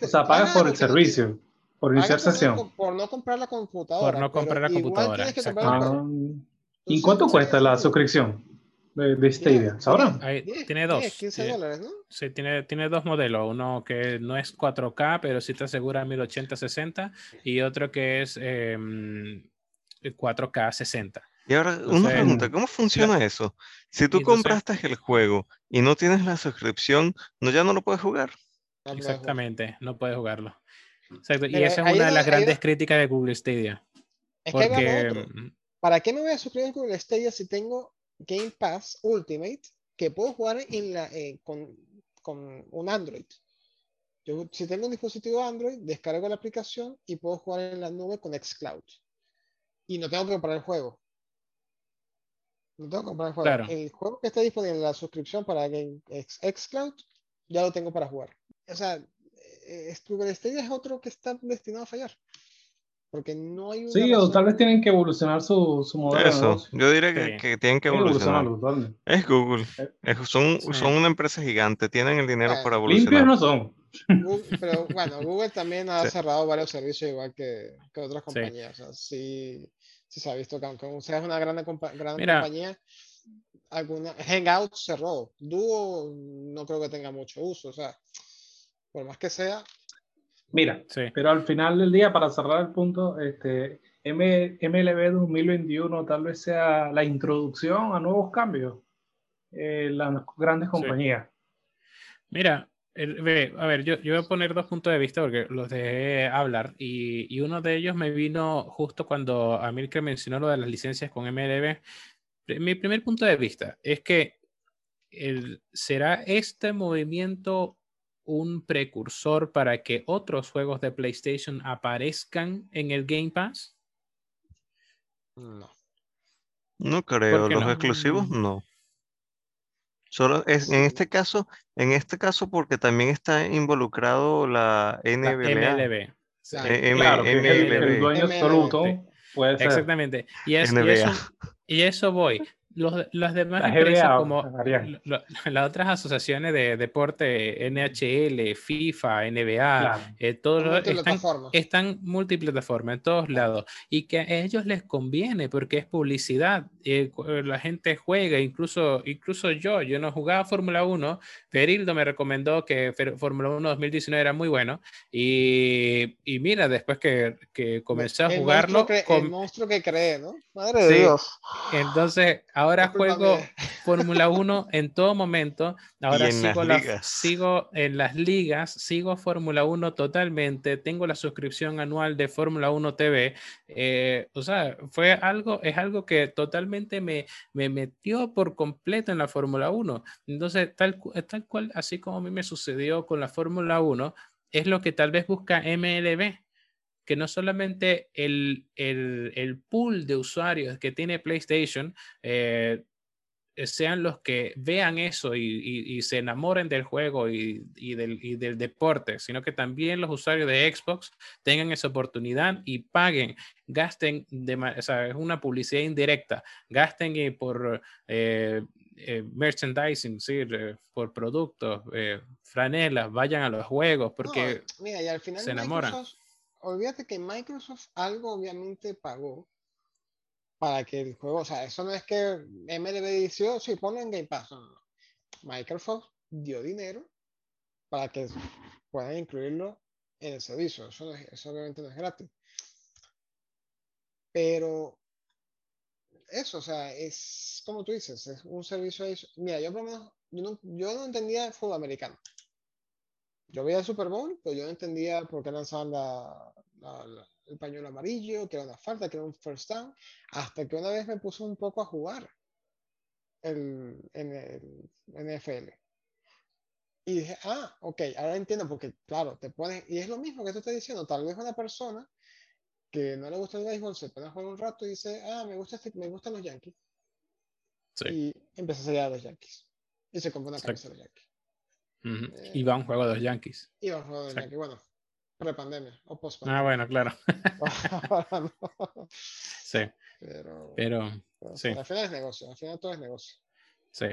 o sea, pagas por el servicio, por iniciar sesión. Por no comprar la computadora. Por no comprar la computadora. ¿Y cuánto cuesta la suscripción de, de Stadia? ¿Sabrán? tiene dos. 15 dólares, ¿no? Sí, tiene, tiene dos modelos. Uno que no es 4K, pero sí te asegura 1080-60 y otro que es 4K em, 60. Y ahora, una pregunta, ¿cómo funciona eso? Si tú compraste el juego y no tienes la suscripción, ¿no ya no lo puedes jugar? Exactamente, no puedes jugarlo. Exacto. y esa es una de las grandes críticas de Google Stadia. Es porque ¿Para qué me voy a suscribir con el Stadia si tengo Game Pass Ultimate que puedo jugar en la, eh, con, con, un Android? Yo, si tengo un dispositivo Android, descargo la aplicación y puedo jugar en la nube con Xcloud. Y no tengo que comprar el juego. No tengo que comprar el juego. El juego que está disponible en la suscripción para Game Xcloud, ya lo tengo para jugar. O sea, eh, Google Stadia es otro que está destinado a fallar. Porque no hay Sí, o tal vez tienen que evolucionar su, su modelo. Eso, yo diría que, que tienen que evolucionar. es Google. Eh, son, son una empresa gigante, tienen el dinero para evolucionar. Limpios no son. pero bueno, Google también ha cerrado varios servicios igual que, que otras compañías. O sea, sí, sí, se ha visto que aunque sea una gran, gran compañía, alguna Hangout cerró. Duo no creo que tenga mucho uso. O sea, por más que sea, Mira, pero al final del día, para cerrar el punto, este, MLB 2021 tal vez sea la introducción a nuevos cambios en las grandes compañías. Mira, a ver, yo, yo, voy a poner dos puntos de vista porque los dejé hablar y, y uno de ellos me vino justo cuando Amilcar mencionó lo de las licencias con MLB. Mi primer punto de vista es que el, será este movimiento un precursor para que otros juegos de PlayStation aparezcan en el Game Pass? No. No creo. Los exclusivos no. Solo es, en este caso, en este caso porque también está involucrado la NBA. MLB. el, dueño absoluto puede ser. Exactamente. Y, es, y, eso, y eso voy los, las demás empresas como las otras asociaciones de deporte, NHL, FIFA, NBA, eh, todos están, están multiplataforma en todos lados y que a ellos les conviene porque es publicidad. Eh, la gente juega, incluso, incluso yo, yo no jugaba Fórmula 1, Ferildo me recomendó que Fórmula 1 2019 era muy bueno y, y mira, después que, que comencé a jugarlo... El monstruo que cree, ¿no? Madre de Dios. Entonces, ahora juego Fórmula 1 en todo momento. Ahora sigo, sigo, en las ligas, sigo Fórmula 1 totalmente. Tengo la suscripción anual de Fórmula 1 TV. Eh, o sea, fue algo, es algo que totalmente me, me metió por completo en la Fórmula 1. Entonces, tal, tal cual, así como a mí me sucedió con la Fórmula 1, es lo que tal vez busca MLB que no solamente el, el, el, pool de usuarios que tiene PlayStation eh, sean los que vean eso y, y, se enamoren del juego y, y, del, y, del, deporte, sino que también los usuarios de Xbox tengan esa oportunidad y paguen, gasten, de, o sea, es una publicidad indirecta, gasten eh, por eh, eh, merchandising, ¿sí? por productos, franelas, vayan a los juegos, porque mira, y al final se enamoran olvídate que Microsoft algo obviamente pagó para que el juego, o sea, eso no es que MLB dijo, sí, ponlo en Game Pass. Microsoft dio dinero para que puedan incluirlo en el servicio. Eso, eso obviamente no es gratis. Pero eso, o sea, es como tú dices, es un servicio. Mira, yo por lo menos, yo no, yo no entendía el fútbol americano. Yo veía el Super Bowl, pero yo no entendía por qué lanzaban la, el pañuelo amarillo, que era una falta, que era un first down, hasta que una vez me puso un poco a jugar el, en el NFL. Y dije, ah, ok, ahora entiendo, porque claro, te pones, y es lo mismo que tú estás diciendo, tal vez una persona que no le gusta el béisbol se pone a jugar un rato y dice, ah, me, gusta este, me gustan los Yankees. Y empieza a seguir a los Yankees. Y se compra una cabeza de los Yankees y va a un juego de los Yankees. Y va a un juego de los Yankees, bueno, pre-pandemia o post Ah, bueno, claro. Sí. Pero, pero, sí. al final es negocio, al final todo es negocio. Sí.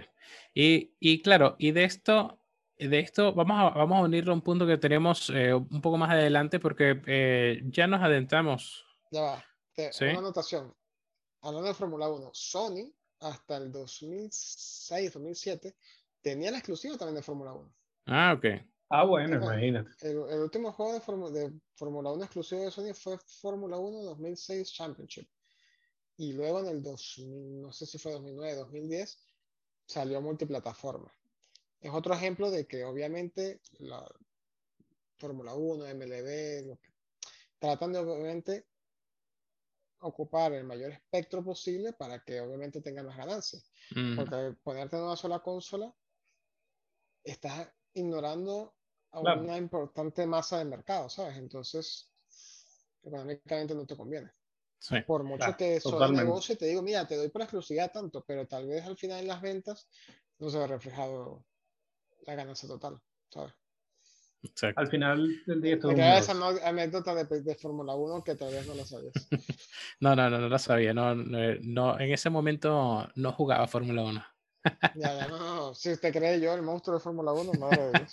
Y, y claro, y de esto, de esto vamos a, vamos a unirlo a un punto que tenemos eh, un poco más adelante porque eh, ya nos adentramos. Ya va. Una anotación. Hablando de Fórmula 1, Sony hasta el 2006, 2007 tenía la exclusiva también de Fórmula 1. Ah, ok. Ah, bueno, imagínate. El, último juego de, Fórmula 1 exclusivo de Sony fue Fórmula 1 2006 Championship. Y luego en el 2000, no sé si fue 2009, 2010, salió multiplataforma. Es otro ejemplo de que obviamente la Fórmula 1, MLB, tratan de obviamente ocupar el mayor espectro posible para que obviamente tengan las ganancias. Mm. Porque ponerte en una sola consola estás ignorando a una importante masa de mercado, ¿sabes? Entonces, económicamente no te conviene. por mucho que solo negocio te digo, mira, te doy por exclusividad tanto, pero tal vez al final en las ventas no se ve reflejado la ganancia total, ¿sabes? Al final del día todo esa anécdota de, de Fórmula 1 que todavía no la sabías. no, no, no, no la sabía. No, no, en ese momento no jugaba Fórmula 1. Ya, ya, no, Si usted cree yo, el monstruo de Fórmula 1, madre de Dios.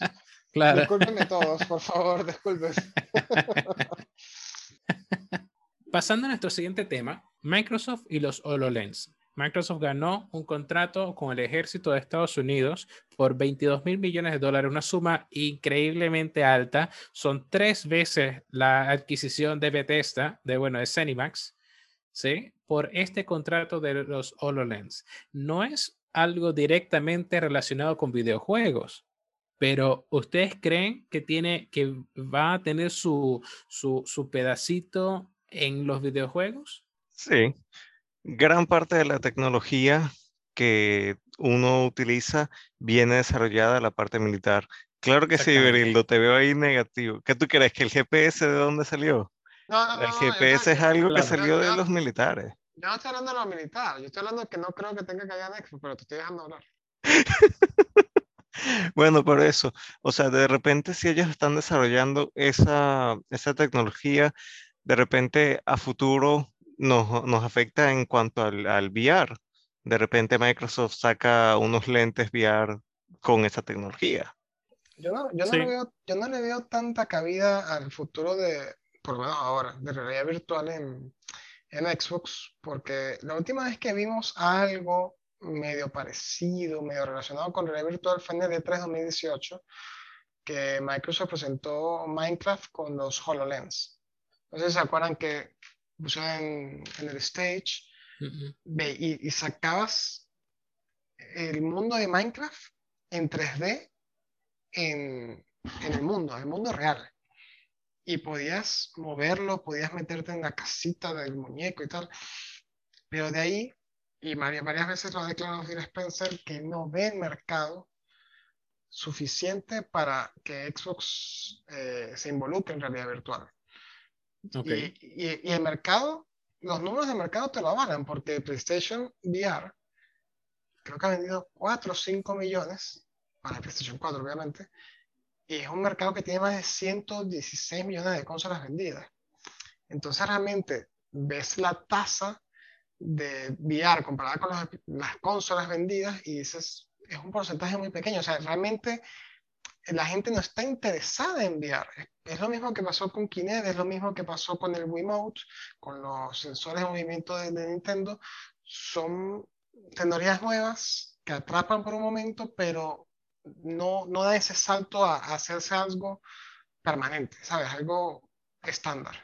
Claro. Discúlpenme todos, por favor, disculpen. Pasando a nuestro siguiente tema, Microsoft y los HoloLens. Microsoft ganó un contrato con el ejército de Estados Unidos por 22 mil millones de dólares, una suma increíblemente alta. Son tres veces la adquisición de Bethesda, de bueno, de Cenimax, ¿sí? Por este contrato de los HoloLens. No es algo directamente relacionado con videojuegos, pero ¿ustedes creen que tiene, que va a tener su, su, su pedacito en los videojuegos? Sí, gran parte de la tecnología que uno utiliza viene desarrollada de la parte militar. Claro que sí, Berildo, te veo ahí negativo. ¿Qué tú crees? ¿Que el GPS de dónde salió? No, no, el GPS es algo que salió de los militares. Yo no estoy hablando de los militares, yo estoy hablando de que no creo que tenga que haber nexo, pero te estoy dejando hablar. bueno, por eso, o sea, de repente si ellos están desarrollando esa, esa tecnología, de repente a futuro nos, afecta en cuanto al, al, VR. De repente Microsoft saca unos lentes VR con esa tecnología. Yo no, yo no, le, veo, yo no le veo tanta cabida al futuro de, por lo menos ahora, de realidad virtual en, en Xbox, porque la última vez que vimos algo medio parecido, medio relacionado con realidad virtual fue en el E3 2018, que Microsoft presentó Minecraft con los HoloLens. Entonces, ¿se acuerdan que pusieron en, el stage y, sacabas el mundo de Minecraft en 3D en, el mundo, en el mundo real. Y podías moverlo, podías meterte en la casita del muñeco y tal. Pero de ahí, y varias, varias veces lo ha declarado Phil Spencer, que no ve el mercado suficiente para que Xbox eh, se involucre en realidad virtual. Y, el mercado, los números de mercado te lo avalan, porque PlayStation VR creo que ha vendido 4 o 5 millones para PlayStation 4, obviamente, y es un mercado que tiene más de 116 millones de consolas vendidas. Entonces, realmente ves la tasa de VR comparada con las consolas vendidas y dices, es un porcentaje muy pequeño. O sea, realmente la gente no está interesada en VR. Es lo mismo que pasó con Kinect, es lo mismo que pasó con el Wiimote, con los sensores de movimiento de, Nintendo. Son tecnologías nuevas que atrapan por un momento, pero no, no da ese salto a, hacerse algo permanente, ¿sabes? Algo estándar.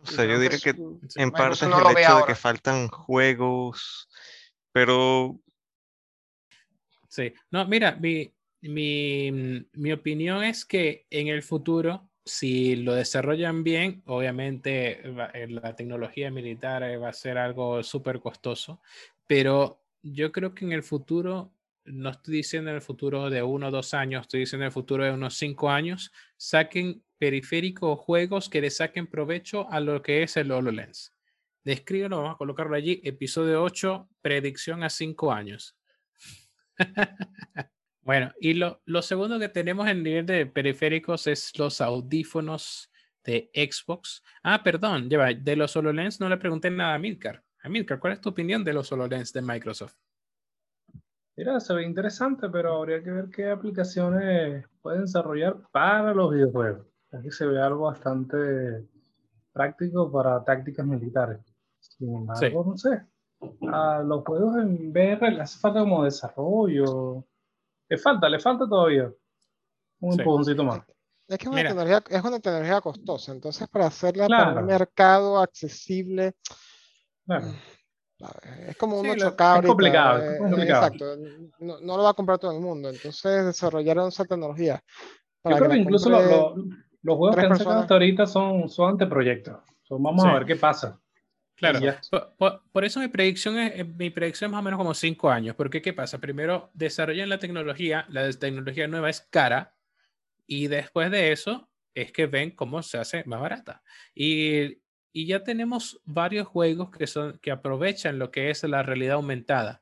O sea, yo diría que en parte es el hecho de que faltan juegos, pero... Sí, no, mira, mi, mi, mi, opinión es que en el futuro, si lo desarrollan bien, obviamente eh, la tecnología militar eh, va a ser algo súper costoso, pero yo creo que en el futuro, no estoy diciendo en el futuro de uno o dos años, estoy diciendo en el futuro de unos cinco años, saquen periféricos juegos que le saquen provecho a lo que es el HoloLens. Descríbelo, vamos a colocarlo allí, episodio 8, predicción a cinco años. Bueno, y lo, lo segundo que tenemos en nivel de periféricos es los audífonos de Xbox. Ah, perdón, lleva, de los HoloLens no le pregunté nada a Milcar. Milcar, ¿cuál es tu opinión de los HoloLens de Microsoft? Mira, se ve interesante, pero habría que ver qué aplicaciones pueden desarrollar para los videojuegos. Aquí se ve algo bastante práctico para tácticas militares. Sin embargo, no sé. A los juegos en VR les hace falta como desarrollo, le falta, le falta todavía. Un sí. más. Es que es una, tecnología, es una tecnología costosa, entonces para hacerla para un mercado accesible, mm, es como un 8K. Es complicado, es complicado. Exacto, no, no, lo va a comprar todo el mundo, entonces desarrollaron esa tecnología. Yo creo que, incluso los juegos que han sacado hasta ahorita son, son anteproyectos. vamos a ver qué pasa. Claro, por, eso mi predicción, es, eh, mi predicción es más o menos como cinco años, porque ¿qué pasa? Primero desarrollan la tecnología, la tecnología nueva es cara, y después de eso es que ven cómo se hace más barata. Y, y ya tenemos varios juegos que, son, que aprovechan lo que es la realidad aumentada.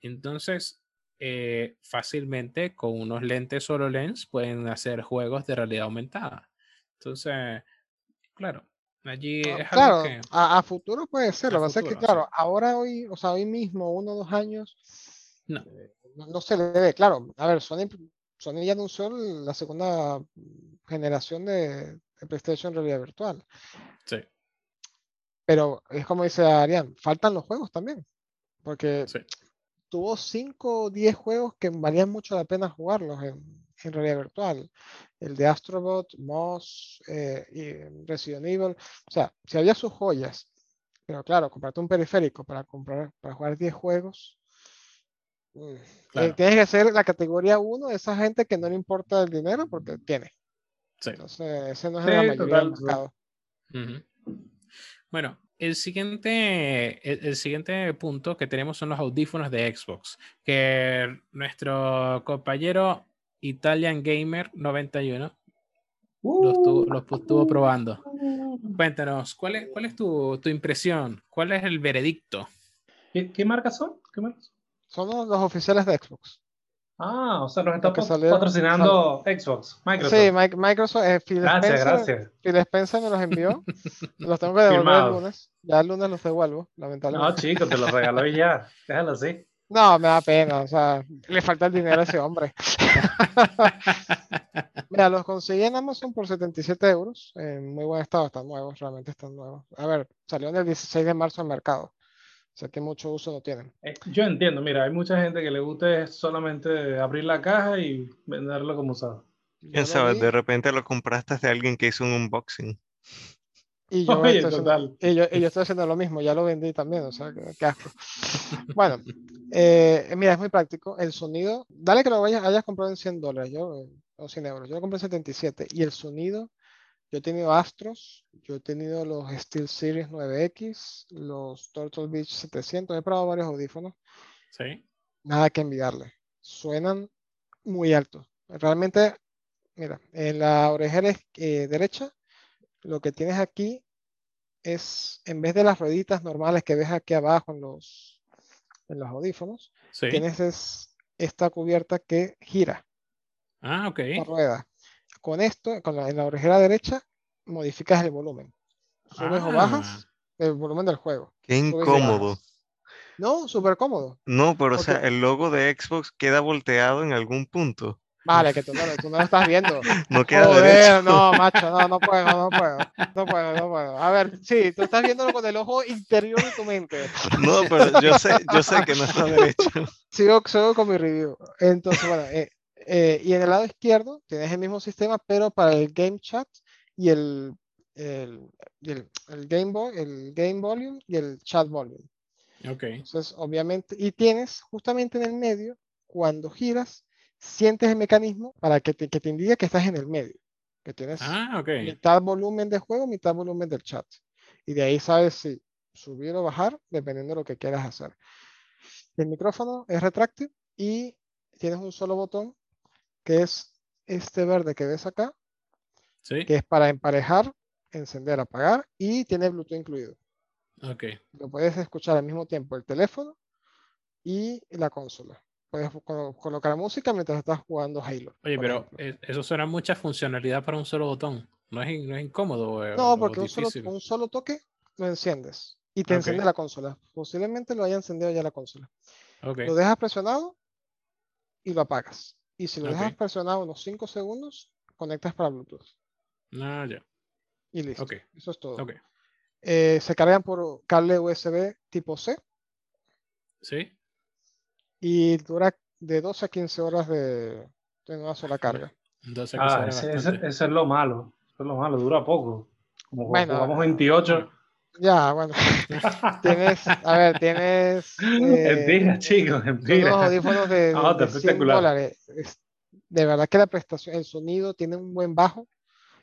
Entonces, eh, fácilmente con unos lentes HoloLens pueden hacer juegos de realidad aumentada. Entonces, claro, Allí es claro, a, futuro puede ser. Lo que pasa es que, claro, ahora hoy, o sea, hoy mismo, uno o dos años, no. Eh, no, se le ve. Claro, a ver, Sony, Sony ya anunció la segunda generación de, PlayStation realidad virtual. Sí. Pero es como dice Arián, faltan los juegos también. Porque tuvo 5 o 10 juegos que valían mucho la pena jugarlos en, realidad virtual. El de Astrobot, Moss, eh, y Resident Evil. O sea, si había sus joyas. Pero claro, comprarte un periférico para comprar, para jugar 10 juegos. Mm, eh, tienes que ser la categoría 1 de esa gente que no le importa el dinero porque tiene. Entonces, ese no es la mayoría del mercado. Bueno, el siguiente, el, siguiente punto que tenemos son los audífonos de Xbox, que nuestro compañero Italian Gamer 91 los, estuvo, probando. Cuéntanos, ¿cuál es, cuál es tu, tu impresión? ¿Cuál es el veredicto? ¿Qué, qué marcas son? ¿Qué marcas? Son los oficiales de Xbox. Ah, o sea, nos está patrocinando Xbox, Microsoft. Sí, Microsoft. Eh, Phil gracias, Spencer, gracias. Phil Spencer me los envió. los tengo que devolver el lunes. Ya el lunes los devuelvo, lamentablemente. No, chicos, te los regaló y ya. Déjalo así. No, me da pena. O sea, le falta el dinero a ese hombre. Mira, los conseguí en Amazon por 77 euros. En muy buen estado, están nuevos, realmente están nuevos. A ver, salió en el 16 de marzo al mercado. O sea que mucho uso no tienen. Eh, yo entiendo, mira, hay mucha gente que le gusta solamente abrir la caja y venderlo como usado. ¿Quién sabe? De repente lo compraste de alguien que hizo un unboxing. Y yo, estoy haciendo, y yo, estoy haciendo lo mismo, ya lo vendí también, o sea, qué asco. Bueno, eh, mira, es muy práctico. El sonido, dale que lo vayas, hayas comprado en 100 dólares, yo, o 100 euros. Yo lo compré en 77 y el sonido yo he tenido Astros, yo he tenido los Steel Series 9X, los Turtle Beach 700, he probado varios audífonos. Sí. Nada que envidiarle. Suenan muy altos. Realmente, mira, en la orejera eh, derecha, lo que tienes aquí es, en vez de las rueditas normales que ves aquí abajo en los, en los audífonos, tienes es esta cubierta que gira. Ah, ok. La rueda con esto, con la, en la orejera derecha, modificas el volumen. Subes o ah. bajas el volumen del juego. Qué incómodo. No, súper cómodo. No, pero o sea, el logo de Xbox queda volteado en algún punto. Vale, que tú no, tú no lo estás viendo. no queda Joder, No, macho, no, no puedo, no puedo. No puedo, no puedo. A ver, sí, tú estás viéndolo con el ojo interior de tu mente. No, pero yo sé, yo sé que no está derecho. Sigo, sigo con mi review. Entonces, bueno, eh, eh, y en el lado izquierdo tienes el mismo sistema, pero para el Game Chat y el, el, el, Game el Game Volume y el Chat Volume. Ok. Entonces, obviamente, y tienes justamente en el medio, cuando giras, sientes el mecanismo para que te, que te indique que estás en el medio. Que tienes ah, mitad volumen de juego, mitad volumen del chat. Y de ahí sabes si subir o bajar, dependiendo de lo que quieras hacer. El micrófono es retráctil y tienes un solo botón que es este verde que ves acá, que es para emparejar, encender, apagar y tiene Bluetooth incluido. Ok. Lo puedes escuchar al mismo tiempo el teléfono y la consola. Puedes colocar música mientras estás jugando Halo. Oye, pero eh, eso suena mucha funcionalidad para un solo botón. No es, incómodo. no, porque un solo, un solo, toque lo enciendes y te enciende la consola. Posiblemente lo haya encendido ya la consola. Lo dejas presionado y lo apagas. Y si lo dejas presionado unos 5 segundos, conectas para Bluetooth. Ah, ya. Y listo. Eso es todo. Eh, se cargan por cable USB tipo C. Sí. Y dura de 12 a 15 horas de, una sola carga. ah, ese, es lo malo. Eso es lo malo, dura poco. Como bueno, jugamos 28. Ya, bueno. tienes, a ver, tienes. Eh, chicos, Unos audífonos de, de, dólares. de verdad que la prestación, el sonido tiene un buen bajo.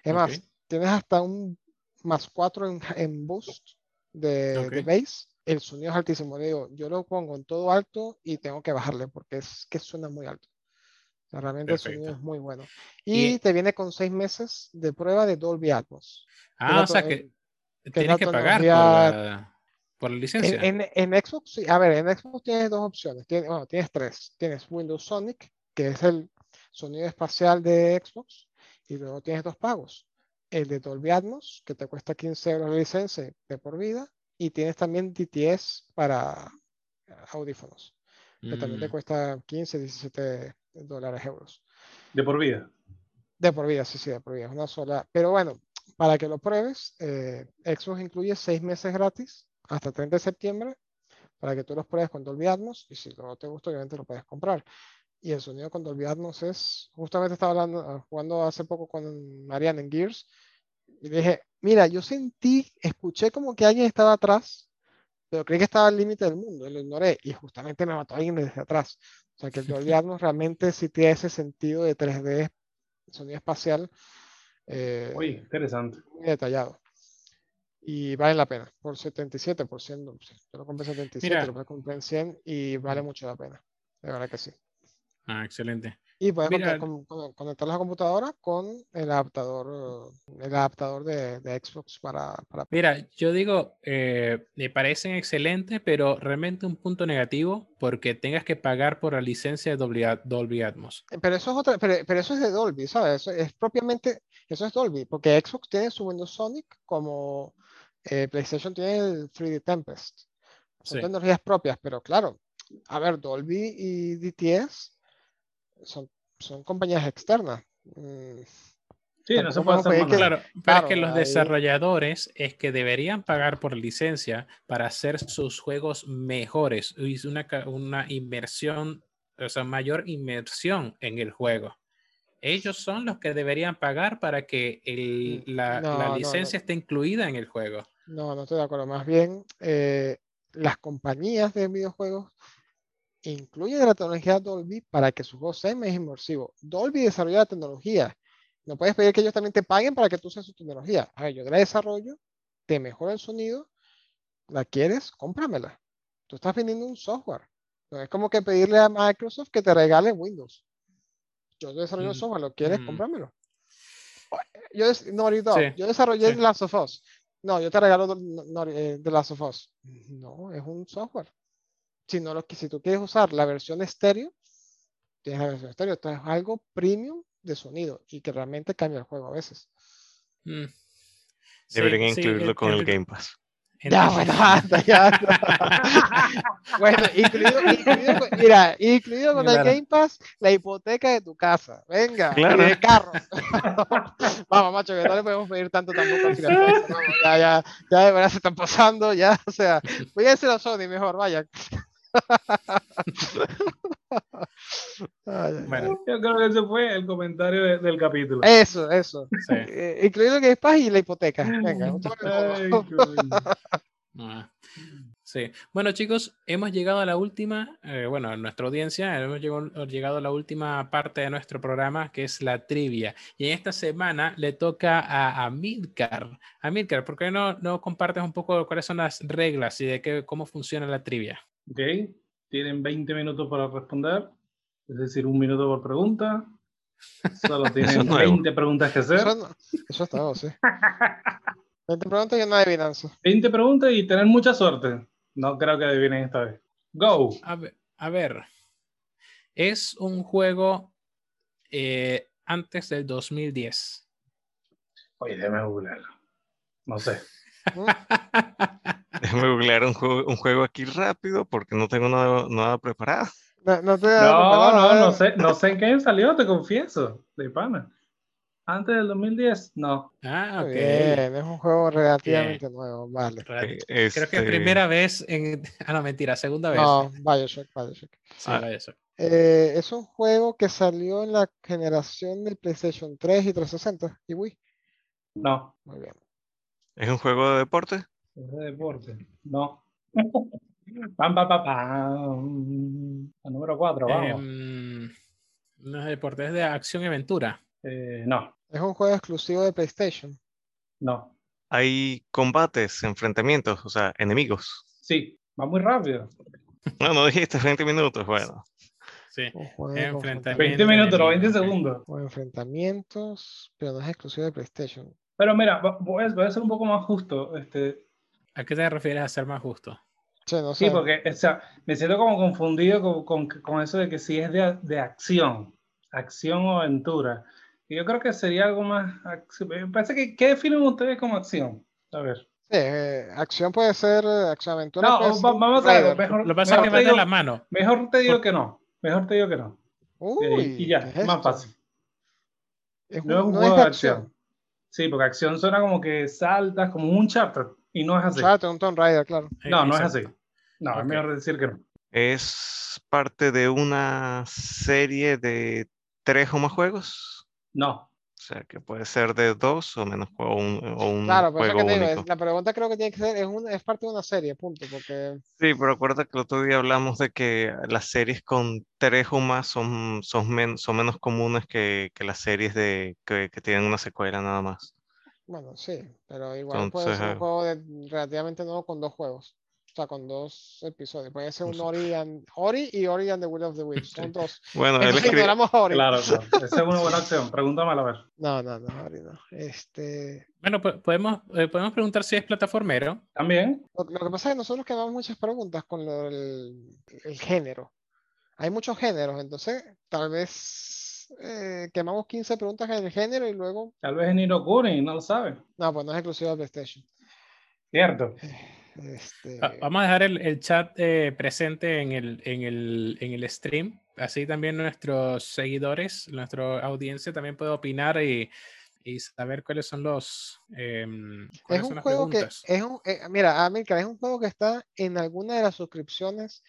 Es más, tienes hasta un más 4 en, en, boost de, de bass. El sonido es altísimo. Digo, yo lo pongo en todo alto y tengo que bajarle porque es que suena muy alto. realmente el sonido es muy bueno. Y, te viene con seis meses de prueba de Dolby Atmos. Ah, o sea que Tienes que pagar por la, licencia. En, en, Xbox, sí. A ver, en Xbox tienes dos opciones. Tienes, bueno, tienes tres. Tienes Windows Sonic, que es el sonido espacial de Xbox, y luego tienes dos pagos. El de Dolby Atmos, que te cuesta 15 euros la licencia de por vida, y tienes también DTS para audífonos, que también te mm. cuesta 15, 17 dólares euros. ¿De por vida? De por vida, sí, sí, de por vida. Es una sola. Pero bueno, para que lo pruebes, eh, Xbox incluye seis meses gratis hasta 30 de septiembre para que tú los pruebes con Dolby Atmos y si no te gusta, obviamente lo puedes comprar. Y el sonido con Dolby Atmos es, justamente estaba hablando, ah, jugando hace poco con Marianne en Gears y dije, mira, yo sentí, escuché como que alguien estaba atrás, pero creí que estaba al límite del mundo, y lo ignoré y justamente me mató alguien desde atrás. O sea que el Dolby Atmos realmente sí tiene ese sentido de 3D, sonido espacial. Eh, Muy interesante. Muy detallado y vale la pena por 77%. Yo lo compré 77, lo compré en 100 y vale mucho la pena. De verdad que sí. Ah, excelente. Y puedes conectar la computadora con el adaptador, el adaptador de, de Xbox para, para, Mira, yo digo, eh, me parecen excelentes, pero realmente un punto negativo porque tengas que pagar por la licencia de Dolby, Dolby Atmos. Pero eso es otra, pero, pero, eso es de Dolby, ¿sabes? Eso es propiamente, eso es Dolby, porque Xbox tiene su Windows Sonic como eh, PlayStation tiene el 3D Tempest. Son tecnologías propias, pero claro, a ver, Dolby y DTS son, son compañías externas. Mm, sí, no se puede hacer claro, pero es que los desarrolladores es que deberían pagar por licencia para hacer sus juegos mejores. y una, una inversión, o sea, mayor inmersión en el juego ellos son los que deberían pagar para que mm, la, licencia esté incluida en el juego. No, no estoy de acuerdo. Más bien, eh, las compañías de videojuegos incluyen la tecnología Dolby para que su juego sea más inmersivo. Dolby desarrolla la tecnología. No puedes pedir que ellos también te paguen para que tú uses su tecnología. A ver, yo la desarrollo, te mejora el sonido, la quieres, cómpramela. Tú estás vendiendo un software. No es como que pedirle a Microsoft que te regale Windows. Yo desarrollo mm. software, ¿lo quieres? Mm. Cómpramelo. Yo, no, yo desarrollé sí. Last of Us. No, yo te regalo eh, Last of Us. No, es un software. Si, no lo, si tú quieres usar la versión estéreo, tienes la versión estéreo. Esto es algo premium de sonido y que realmente cambia el juego a veces. Mm. Deberían incluirlo con el Game Pass. Ya, bueno, ya. bueno, incluido, incluido, mira, incluido con el Game Pass, la hipoteca de tu casa. Venga, claro. el carro. Vamos, macho, que no le podemos pedir tanto tampoco al ya, ya, ya de verdad se están pasando, ya, o sea, voy a decir a Sony mejor, vaya. Bueno, yo creo que ese fue el comentario del capítulo. Eso, eso. Sí. Eh, incluido el Game Pass y la hipoteca. Venga, ah, Sí. Bueno, chicos, hemos llegado a la última, eh, bueno, nuestra audiencia, hemos llegado, a la última parte de nuestro programa, que es la trivia. Y en esta semana le toca a Amilcar. Amilcar, ¿por qué no, no compartes un poco cuáles son las reglas y de qué, cómo funciona la trivia? Ok, tienen 20 minutos para responder, es decir, un minuto por pregunta. Solo tienen 20 preguntas que hacer. Eso, eso está, sí. 20 preguntas y una adivinanza. 20 preguntas y tener mucha suerte. No creo que adivinen esta vez. Go. A ver, es un juego eh, antes del 2010. Oye, déjame googlearlo. No sé. Déjame googlear un juego, un juego aquí rápido porque no tengo nada, nada preparado. No, no, no, no, sé, no sé en qué salió, te confieso, de pana. Antes del 2010, no. Ah, ok. Bien, es un juego relativamente nuevo, vale. Creo que es este primera vez en... Ah, no, mentira, segunda vez. No, Bioshock, Bioshock. Sí, ah. Bioshock. Eh, es un juego que salió en la generación del PlayStation 3 y 360 y Wii. No. Muy bien. ¿Es un juego de deporte? Es de deporte. No. pam, pam, pam, pam. El número 4, vamos. Em, no es de deporte, es de acción y aventura. Eh, no. Es un juego exclusivo de PlayStation. No. Hay combates, enfrentamientos, o sea, enemigos. Sí, va muy rápido. No, no dijiste 20 minutos, bueno. Sí, enfrentamientos. 20 minutos, no 20 segundos. O enfrentamientos, pero no es exclusivo de PlayStation. Pero mira, voy a, ser un poco más justo. Este... ¿A qué te refieres a ser más justo? Sí, no sé. sí porque o sea, me siento como confundido con, con, con eso de que si es de, de, acción, acción o aventura. Y yo creo que sería algo más. Me parece que. ¿Qué definen ustedes como acción? A ver. Sí, eh, acción puede ser eh, acción aventura. No, vamos a ver. Mejor, Lo que pasa es que va de la mano. Mejor te digo que no. Mejor te digo que no. Uy, y ya, es más fácil. Es no es un juego de acción. Sí, porque acción suena como que saltas como un charter y no es así. Charter, un Tomb Raider, claro. No, no es así. No, es mejor decir que no. ¿Es parte de una serie de tres o más juegos? No. O sea, que puede ser de dos o menos o un, o un Claro, pero eso que te digo, la pregunta creo que tiene que ser, es, es parte de una serie, punto, porque... Sí, pero acuérdate que el otro día hablamos de que las series con tres o más son, son, son menos comunes que, que las series de, que, que, tienen una secuela nada más. Bueno, sí, pero igual puede ser un eh, juego de, relativamente nuevo con dos juegos con dos episodios. Puede ser un Ori, Ori y Ori and the Will of the Wisps. Son dos. bueno, él escribe... Ori. Claro, claro. Esa es una buena opción. Pregúntamelo a ver. No, no, no, Ori no. Este... Bueno, podemos, eh, podemos preguntar si es plataformero. También. Lo, que pasa es que nosotros quedamos muchas preguntas con el, el, género. Hay muchos géneros, entonces tal vez eh, quemamos 15 preguntas en el género y luego. Tal vez en Irokuni, no lo sabe. No, pues no es exclusivo de PlayStation. Cierto. Eh, este... Vamos a dejar el, chat eh, presente en el, en, el, en el stream. Así también nuestros seguidores, nuestra audiencia también puede opinar y, y saber cuáles son los. Em, es un juego que. Es un, eh, mira, América, es un juego que está en alguna de las suscripciones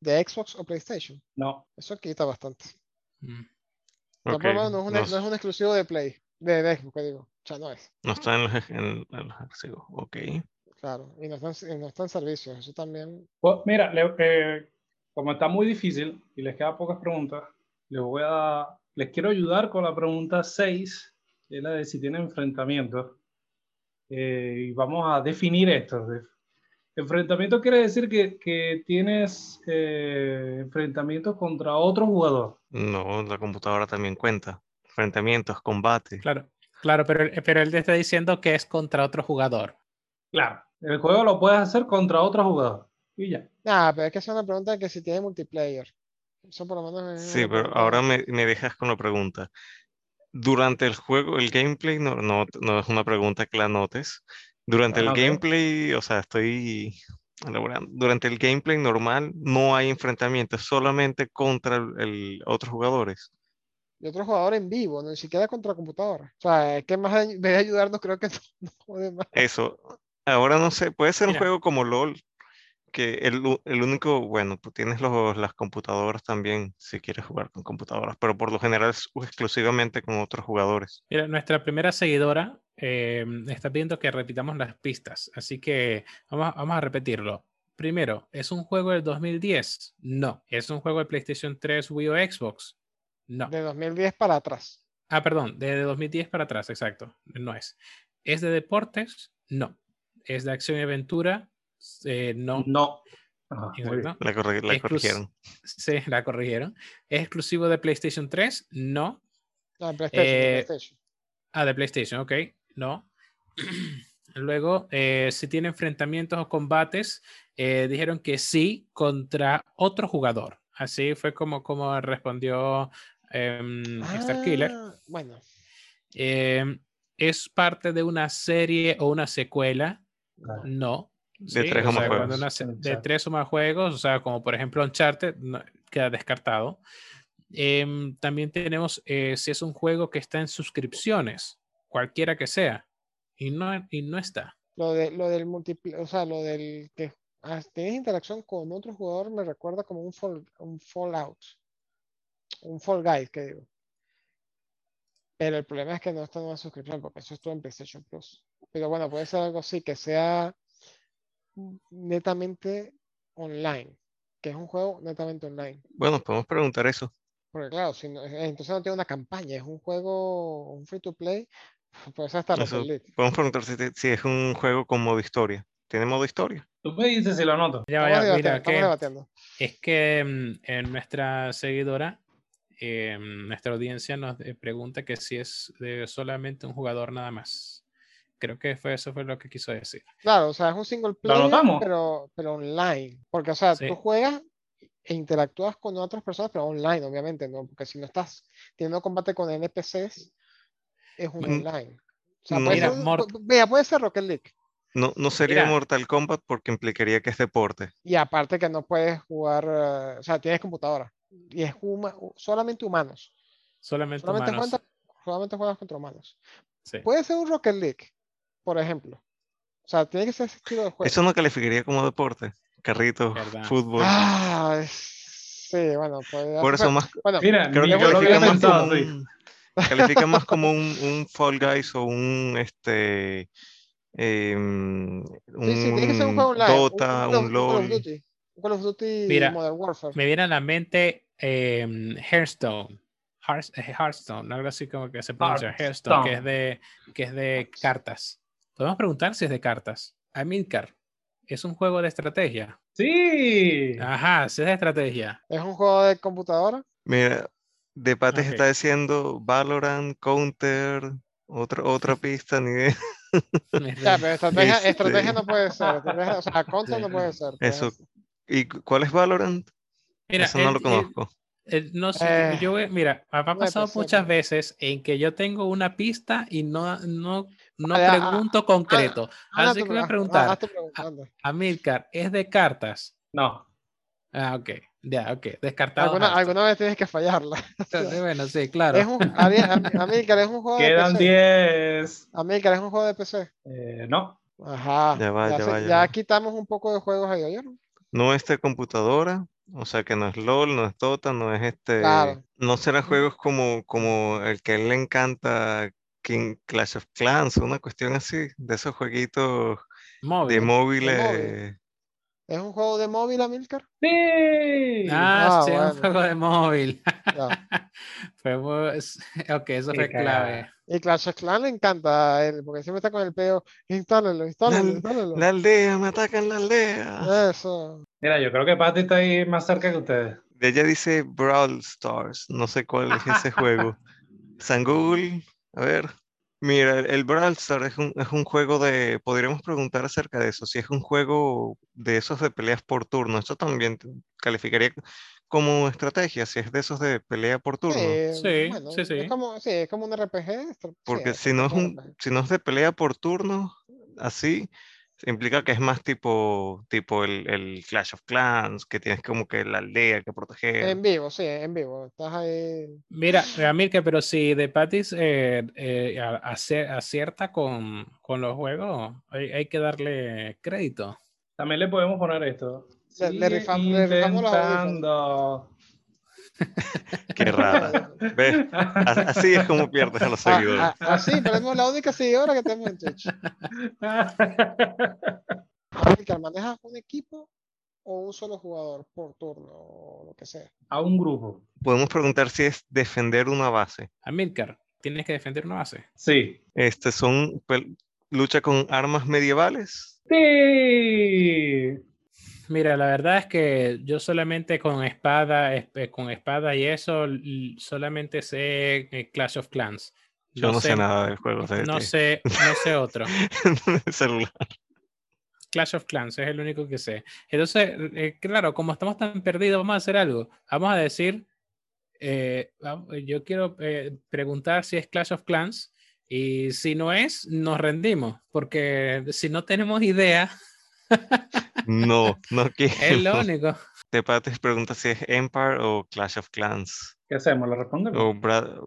de Xbox o PlayStation. No. Eso quita bastante. Mm. No, es un, no, es un, exclusivo de Play, de, Xbox, digo. O sea, no es. No está en los, en, en los Ok. Claro, y no están, no están servicios, eso también. Pues mira, eh, como está muy difícil y les quedan pocas preguntas, les voy a les quiero ayudar con la pregunta 6, que es la de si tiene enfrentamientos. Eh, y vamos a definir esto. Enfrentamiento quiere decir que, que tienes eh, enfrentamientos contra otro jugador. No, la computadora también cuenta. Enfrentamientos, combate. Claro, claro, pero, pero él te está diciendo que es contra otro jugador. Claro. El juego lo puedes hacer contra otro jugador. Y ya. Ah, pero es que es una pregunta que si tiene multiplayer. Eso por lo menos Sí, pero ahora me, me, dejas con la pregunta. Durante el juego, el gameplay no, no, no es una pregunta que la notes. Durante el ah, gameplay, o sea, estoy elaborando. Durante el gameplay normal no hay enfrentamientos, solamente contra el, otros jugadores. Y otro jugador en vivo, no ni siquiera contra la computadora. O sea, que más de ayudarnos creo que no, Eso, Ahora no sé, puede ser un juego como LOL, que el, el único, bueno, tú tienes los, las computadoras también, si quieres jugar con computadoras, pero por lo general es exclusivamente con otros jugadores. Mira, nuestra primera seguidora eh, está pidiendo que repitamos las pistas, así que vamos, vamos a repetirlo. Primero, ¿es un juego del 2010? No. ¿Es un juego de PlayStation 3, Wii o Xbox? No. De 2010 para atrás. Ah, perdón, de 2010 para atrás, exacto. No es. ¿Es de deportes? No es de acción y aventura. Eh, no. No. la, corrigieron. Sí, la corrigieron. ¿Es exclusivo de PlayStation 3? No. Ah, eh, PlayStation, Ah, de PlayStation, ok. No. Luego, eh, si tiene enfrentamientos o combates, dijeron que sí contra otro jugador. Así fue como, como respondió em, Star Killer. Ah, bueno. Em, es parte de una serie o una secuela no. De tres o, más juegos. de tres o más juegos, o sea, como por ejemplo Uncharted, queda descartado. Em, también tenemos eh, si es un juego que está en suscripciones, cualquiera que sea, y no, y no está. Lo, de, lo del multiplayer, o sea, lo del que ah, tienes interacción con otro jugador me recuerda como un, fall, un Fallout, un Fall Guys, que digo. Pero el problema es que no está en una suscripción, porque eso estuvo en PlayStation Plus. Pero bueno, puede ser algo así, que sea netamente online, que es un juego netamente online. Bueno, podemos preguntar eso. Porque claro, si eh, entonces no tiene una campaña, es un juego, un free to play, pues hasta Podemos preguntar si, es un juego con modo historia. ¿Tiene modo historia? Tú me dices si lo anoto. Ya, vaya, mira, que, es que mm, en nuestra seguidora, eh, nuestra audiencia nos eh, pregunta que si es de solamente un jugador nada más. Creo que fue eso fue lo que quiso decir. Claro, o sea, es un single player, pero, pero online. Porque, o sea, tú juegas e interactúas con otras personas, pero online, obviamente, ¿no? Porque si no estás teniendo combate con NPCs, es un mm, online. O sea, puede, ser, puede ser Rocket League. No, no sería Mortal Kombat porque implicaría que es deporte. Y aparte que no puedes jugar, eh, o sea, tienes computadora. Y es solamente humanos. Solamente, humanos. solamente juegas contra humanos. Puede ser un Rocket League, por ejemplo. O sea, tiene que ser ese estilo de juego. Eso no calificaría como deporte. carritos, fútbol. Ah, sí, bueno, pues, Por eso más, bueno, mira, creo que califica más, como un, califica más como un, un Fall Guys o un este un, Dota, un, LOL. Call of Duty Mira, Modern Warfare. Me viene a la mente eh, Hearthstone. Hearthstone, algo así como que se pronuncia Hearthstone, que es, de, que es de cartas. Podemos preguntar si es de cartas. Amilcar, ¿es un juego de estrategia? Sí. Ajá, sí es de estrategia. ¿Es un juego de computadora? Mira, de Pates está diciendo Valorant, Counter, otra, otra pista, ni idea. Ya, pero estrategia, estrategia no puede ser. o sea, Counter no puede ser. Eso, ¿Y cuál es Valorant? Mira, Eso no lo conozco. no sé, eh, yo, mira, me ha pasado muchas veces en que yo tengo una pista y no, no, no pregunto concreto. Así que voy a preguntar, a, Milcar, ¿es de cartas? No. Ah, ok. Ya, ok. Descartado. Alguna, alguna, vez tienes que fallarla. bueno, sí, claro. Es un, Amilcar es un juego Quedan de PC. Quedan 10. Amilcar es un juego de PC. Eh, no. Ajá. Ya, va, ya, ya, ya, quitamos un poco de juegos ahí, ¿no? no es de computadora, o sea que no es LOL, no es Dota, no es este, no será juegos como, como el que a él le encanta, King Clash of Clans, una cuestión así, de esos jueguitos de móviles. ¿Es un juego de móvil, Amilcar? Sí. Ah, ah sí, es un juego de móvil. ok, eso fue clave. Y Clash of Clans le encanta él, porque siempre está con el peo, instálalo, instálalo, instálalo. La aldea, me atacan la aldea. Eso. Mira, yo creo que Patty está ahí más cerca que ustedes. Ella dice Brawl Stars, no sé cuál es ese juego. San Google, a ver. Mira, el, Brawl Stars es un, es un juego de, podríamos preguntar acerca de eso, si es un juego de esos de peleas por turno, eso también calificaría como estrategia, si es de esos de pelea por turno. sí, sí, sí. Es como, sí, es como un RPG. Porque si, no es un, si no es de pelea por turno, así, implica que es más tipo, tipo el, el, Clash of Clans, que tienes como que la aldea que proteger. En vivo, sí, en vivo. Estás ahí. Mira, Mirka, pero si de Patis eh, eh, acierta con, con, los juegos, hay, hay que darle crédito. También le podemos poner esto le, rifamos, le rifamos Qué raro. ¿Ves? Así es como pierdes a los ah, seguidores. Ah, así, perdemos la única seguidora que tenemos en Twitch. ¿Manejas un equipo o un solo jugador por turno o lo que sea? A un grupo. Podemos preguntar si es defender una base. Amilcar, ¿tienes que defender una base? Sí. Este son pues, lucha con armas medievales. Sí. Mira, la verdad es que yo solamente con espada, con espada y eso, solamente sé eh, Clash of Clans. yo no sé, nada del juego. no sé, no sé otro. celular. Clash of Clans es el único que sé. Entonces, eh, claro, como estamos tan perdidos, vamos a hacer algo. Vamos a decir, eh, yo quiero preguntar si es Clash of Clans y si no es, nos rendimos, porque si no tenemos idea, no, no quiero. Es lo único. Te pates pregunta si es Empire o Clash of Clans. ¿Qué hacemos? ¿Lo respondemos? O Brad,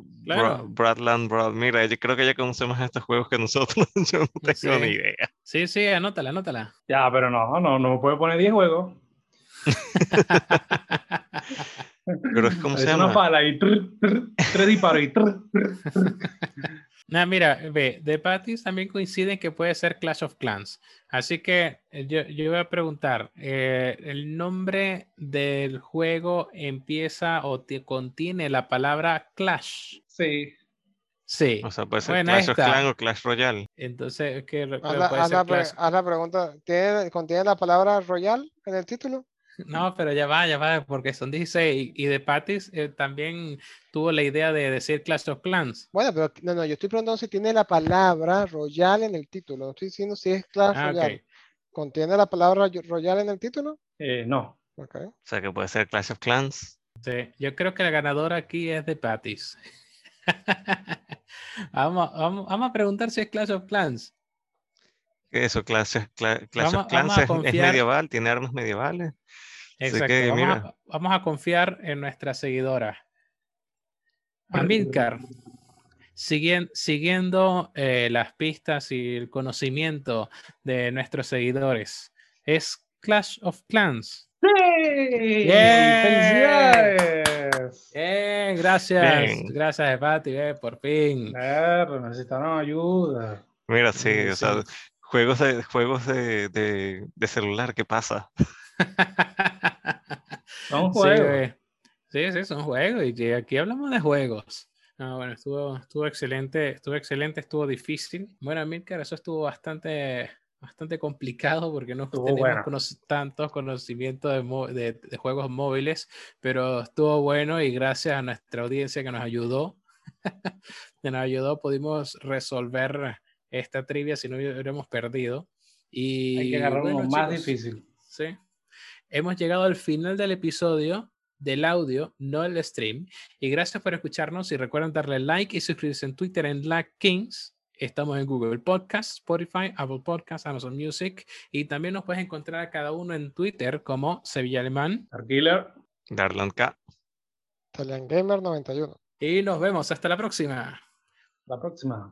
Bradland Brad. Mira, yo creo que ya conocemos estos juegos que nosotros. yo no tengo ni idea. Sí, sí, anótala, anótala. Ya, pero no, no, no me puede poner 10 juegos. pero es como se llama. Una pala y tres disparos y Nah, mira, ve, de Patties también coinciden que puede ser Clash of Clans. Así que eh, yo, yo voy a preguntar, eh, ¿el nombre del juego empieza o te contiene la palabra Clash? Sí. Sí. O sea, puede ser Clash of Clans o Clash Royale. Entonces, ¿qué haz la, haz la, haz la pregunta, ¿contiene la palabra Royal en el título? No, pero ya va, ya va, porque son 16 y de Patis eh, también tuvo la idea de decir Clash of Clans. Bueno, pero no, no, yo estoy preguntando si tiene la palabra Royal en el título. No estoy diciendo si es Clash ah, Royale. ¿Contiene la palabra Royal en el título? Eh, no. Okay. O sea que puede ser Clash of Clans. Sí, yo creo que la ganadora aquí es de Patis. vamos, vamos, vamos, a preguntar si es Clash of Clans. Eso, Clash, Clash of Clans es, medieval, tiene armas medievales. Exacto. vamos, a, confiar en nuestra seguidora. Amilcar, siguiendo, siguiendo eh, las pistas y el conocimiento de nuestros seguidores, ¿es Clash of Clans. ¡Sí! ¡Felicidades! Bien, gracias. Gracias, Epati, por fin. Claro, necesitaron ayuda. Mira, sí, o sea, juegos de juegos de, de, celular, ¿qué pasa? son juegos. Sí, sí, son juegos. Y aquí hablamos de juegos. No, bueno, estuvo, estuvo excelente, estuvo excelente, estuvo difícil. Bueno, Milker, eso estuvo bastante, bastante complicado porque no tenemos tantos conocimientos de, de, juegos móviles, pero estuvo bueno y gracias a nuestra audiencia que nos ayudó, que nos ayudó, pudimos resolver esta trivia si no hubiéramos perdido. Y, Hay que agarrar uno más difícil. Sí. Hemos llegado al final del episodio del audio, no el stream. Y gracias por escucharnos y recuerden darle like y suscribirse en Twitter en Lag Kings. Estamos en Google Podcast, Spotify, Apple Podcast, Amazon Music y también nos puedes encontrar a cada uno en Twitter como Sevilla Alemán, Arkiller, Darlan K, Gamer 91. Y nos vemos hasta la próxima. La próxima.